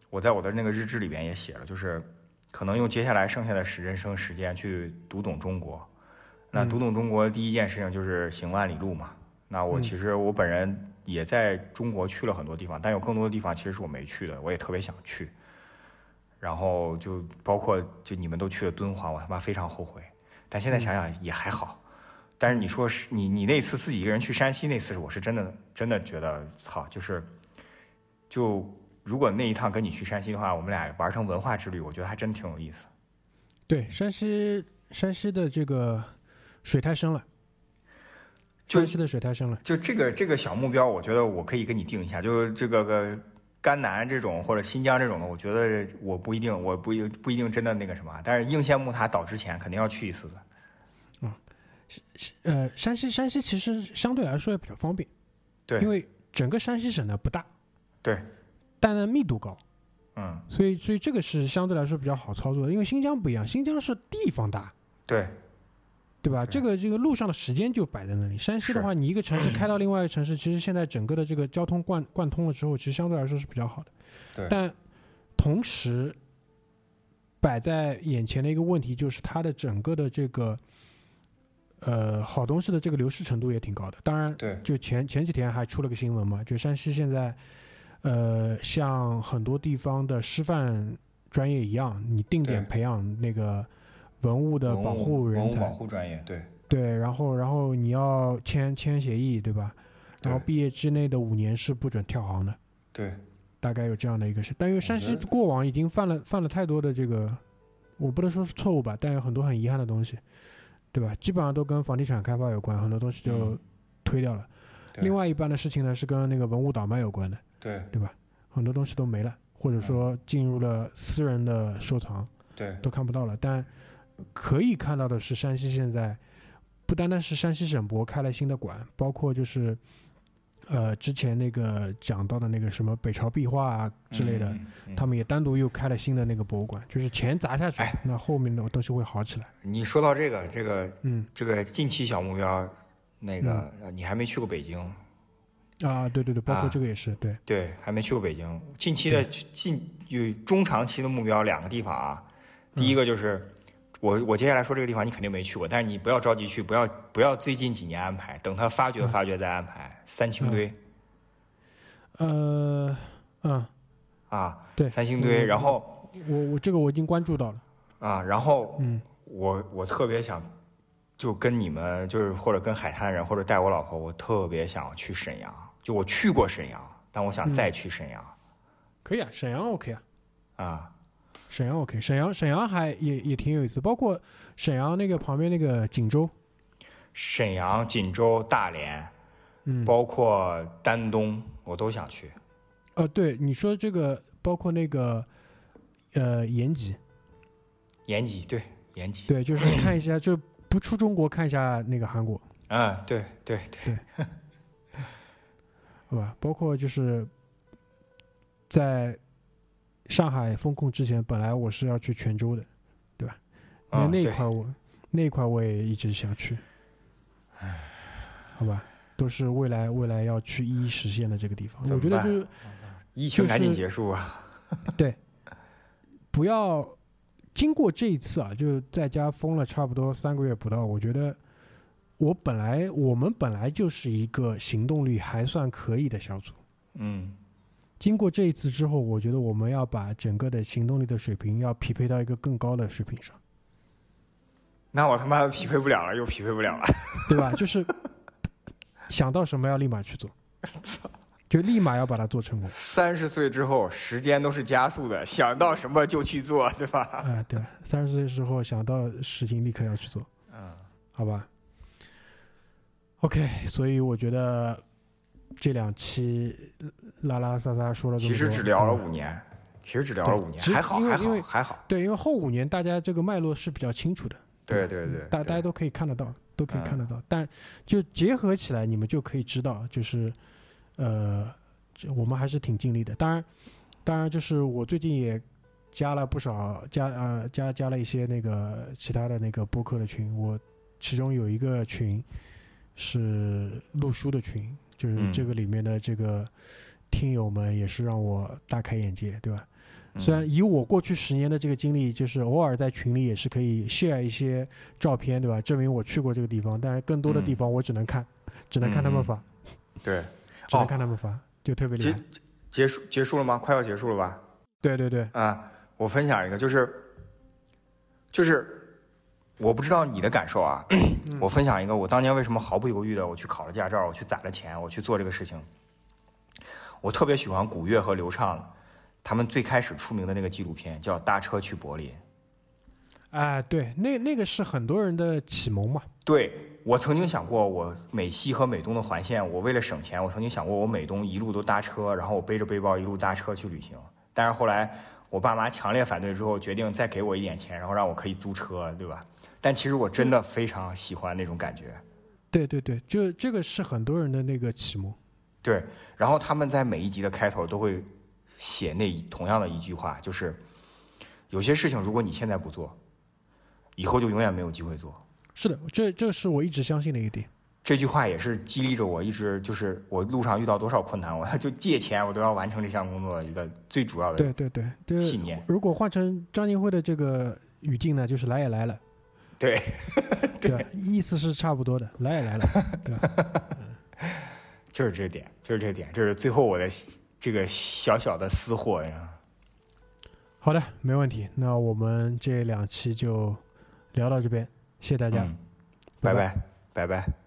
我在我的那个日志里边也写了，就是可能用接下来剩下的时人生时间去读懂中国。那读懂中国第一件事情就是行万里路嘛。那我其实我本人也在中国去了很多地方，但有更多的地方其实是我没去的，我也特别想去。然后就包括就你们都去了敦煌，我他妈非常后悔。但现在想想也还好。但是你说是你你那次自己一个人去山西那次，我是真的真的觉得操，就是就如果那一趟跟你去山西的话，我们俩玩成文化之旅，我觉得还真挺有意思。对，山西山西的这个。水太深了，山西的水太深了。就这个这个小目标，我觉得我可以给你定一下。就这个个甘南这种或者新疆这种的，我觉得我不一定，我不一不一定真的那个什么。但是应县木塔倒之前肯定要去一次的。嗯，呃，山西山西其实相对来说也比较方便，对，因为整个山西省呢不大，对，但呢密度高，嗯，所以所以这个是相对来说比较好操作的。因为新疆不一样，新疆是地方大，对。对吧？这个这个路上的时间就摆在那里。山西的话，你一个城市开到另外一个城市，其实现在整个的这个交通贯贯通了之后，其实相对来说是比较好的。对。但同时摆在眼前的一个问题就是，它的整个的这个呃好东西的这个流失程度也挺高的。当然，对。就前前几天还出了个新闻嘛，就山西现在呃像很多地方的师范专业一样，你定点培养那个。文物的保护人才，保护专业，对对，然后然后你要签签协议，对吧？然后毕业之内的五年是不准跳行的，对，大概有这样的一个事。但因为山西过往已经犯了犯了太多的这个，我不能说是错误吧，但有很多很遗憾的东西，对吧？基本上都跟房地产开发有关，很多东西就嗯推掉了。对另外一半的事情呢是跟那个文物倒卖有关的，对对吧？很多东西都没了，或者说进入了私人的收藏，对都看不到了。但可以看到的是，山西现在不单单是山西省博开了新的馆，包括就是呃之前那个讲到的那个什么北朝壁画啊之类的，嗯嗯他们也单独又开了新的那个博物馆，就是钱砸下去，哎那后面的东西会好起来。你说到这个，这个嗯这个近期小目标，那个、呃你还没去过北京，啊，对对对，包括啊这个也是对。对，还没去过北京。近期的近有中长期的目标两个地方啊，第一个就是我我接下来说这个地方你肯定没去过，但是你不要着急去，不要不要最近几年安排，等他发掘发掘再安排。三星堆、呃，嗯，啊，对，三星堆，嗯然后我我这个我已经关注到了。啊，然后嗯我我特别想，就跟你们就是或者跟海滩人或者带我老婆，我特别想去沈阳。就我去过沈阳，但我想嗯再去沈阳、可以啊，沈阳 OK 啊，啊。沈阳 OK，沈阳沈阳还也也挺有意思，包括沈阳那个旁边那个锦州，沈阳、锦州、大连，嗯，包括丹东，我都想去。呃，对你说这个，包括那个呃延吉，延吉，对，延吉，对，就是看一下，<coughs> 就不出中国看一下那个韩国，嗯，对对。对，<laughs> 好吧？包括就是在上海封控之前，本来我是要去泉州的，对吧？那那一块我那一块我也一直想去，好吧？都是未来未来要去一一实现的这个地方。我觉得就是疫情赶紧结束啊！<laughs> 对不要经过这一次啊，就在家封了差不多三个月不到，我觉得我本来我们本来就是一个行动力还算可以的小组。嗯，经过这一次之后，我觉得我们要把整个的行动力的水平要匹配到一个更高的水平上，那我他妈匹配不了了，又匹配不了了。对吧？<laughs> 就是想到什么要立马去做，<laughs> 就立马要把它做成功。三十岁之后，时间都是加速的，想到什么就去做，对吧？啊、对，三十岁之后想到事情立刻要去做，嗯，好吧？OK，所以我觉得这两期拉拉撒撒说了其，实只聊了嗯五年，其实只聊了五年，对还好，还好，还好。对，因为后五年大家这个脉络是比较清楚的，对对对，大大家都可以看得到，都可以看得嗯到。但就结合起来，你们就可以知道，就是呃，我们还是挺尽力的。当然，当然就是我最近也加了不少加呃加加了一些那个其他的那个播客的群，我其中有一个群是录书的群，就是嗯这个里面的这个听友们也是让我大开眼界，对吧？嗯虽然以我过去十年的这个经历，就是偶尔在群里也是可以 share 一些照片，对吧？证明我去过这个地方，但是更多的地嗯方我只能看，只能看他们嗯发，<laughs> 对，只能哦看他们发，就特别厉结害。结束结束了吗？快要结束了吧？对对对，啊，我分享一个，就是就是我不知道你的感受啊，我分享一个，我当年为什么毫不犹豫的我去考了驾照，我去攒了钱，我去做这个事情。我特别喜欢古月和刘畅他们最开始出名的那个纪录片，叫《搭车去柏林》。哎，对，那那个是很多人的启蒙嘛。对我曾经想过，我美西和美东的环线，我为了省钱，我曾经想过我美东一路都搭车，然后我背着背包一路搭车去旅行。但是后来我爸妈强烈反对之后，决定再给我一点钱，然后让我可以租车，对吧？但其实我真的非常喜欢那种感觉。对对对，就这个是很多人的那个启蒙。对，然后他们在每一集的开头都会写那同样的一句话，就是有些事情如果你现在不做，以后就永远没有机会做。是的，这这是我一直相信的一点。这句话也是激励着我，一直就是我路上遇到多少困难，我就借钱，我都要完成这项工作的一个最主要的对对对，就是信念。如果换成张金辉的这个语境呢，就是来也来了，对，<laughs> 对吧？意思是差不多的，来也来了，<laughs> 对吧？<laughs> 就是这点，就是这点，这是最后我的这个小小的私货呀。好的，没问题。那我们这两期就聊到这边，谢谢大家，嗯，拜拜拜，拜拜。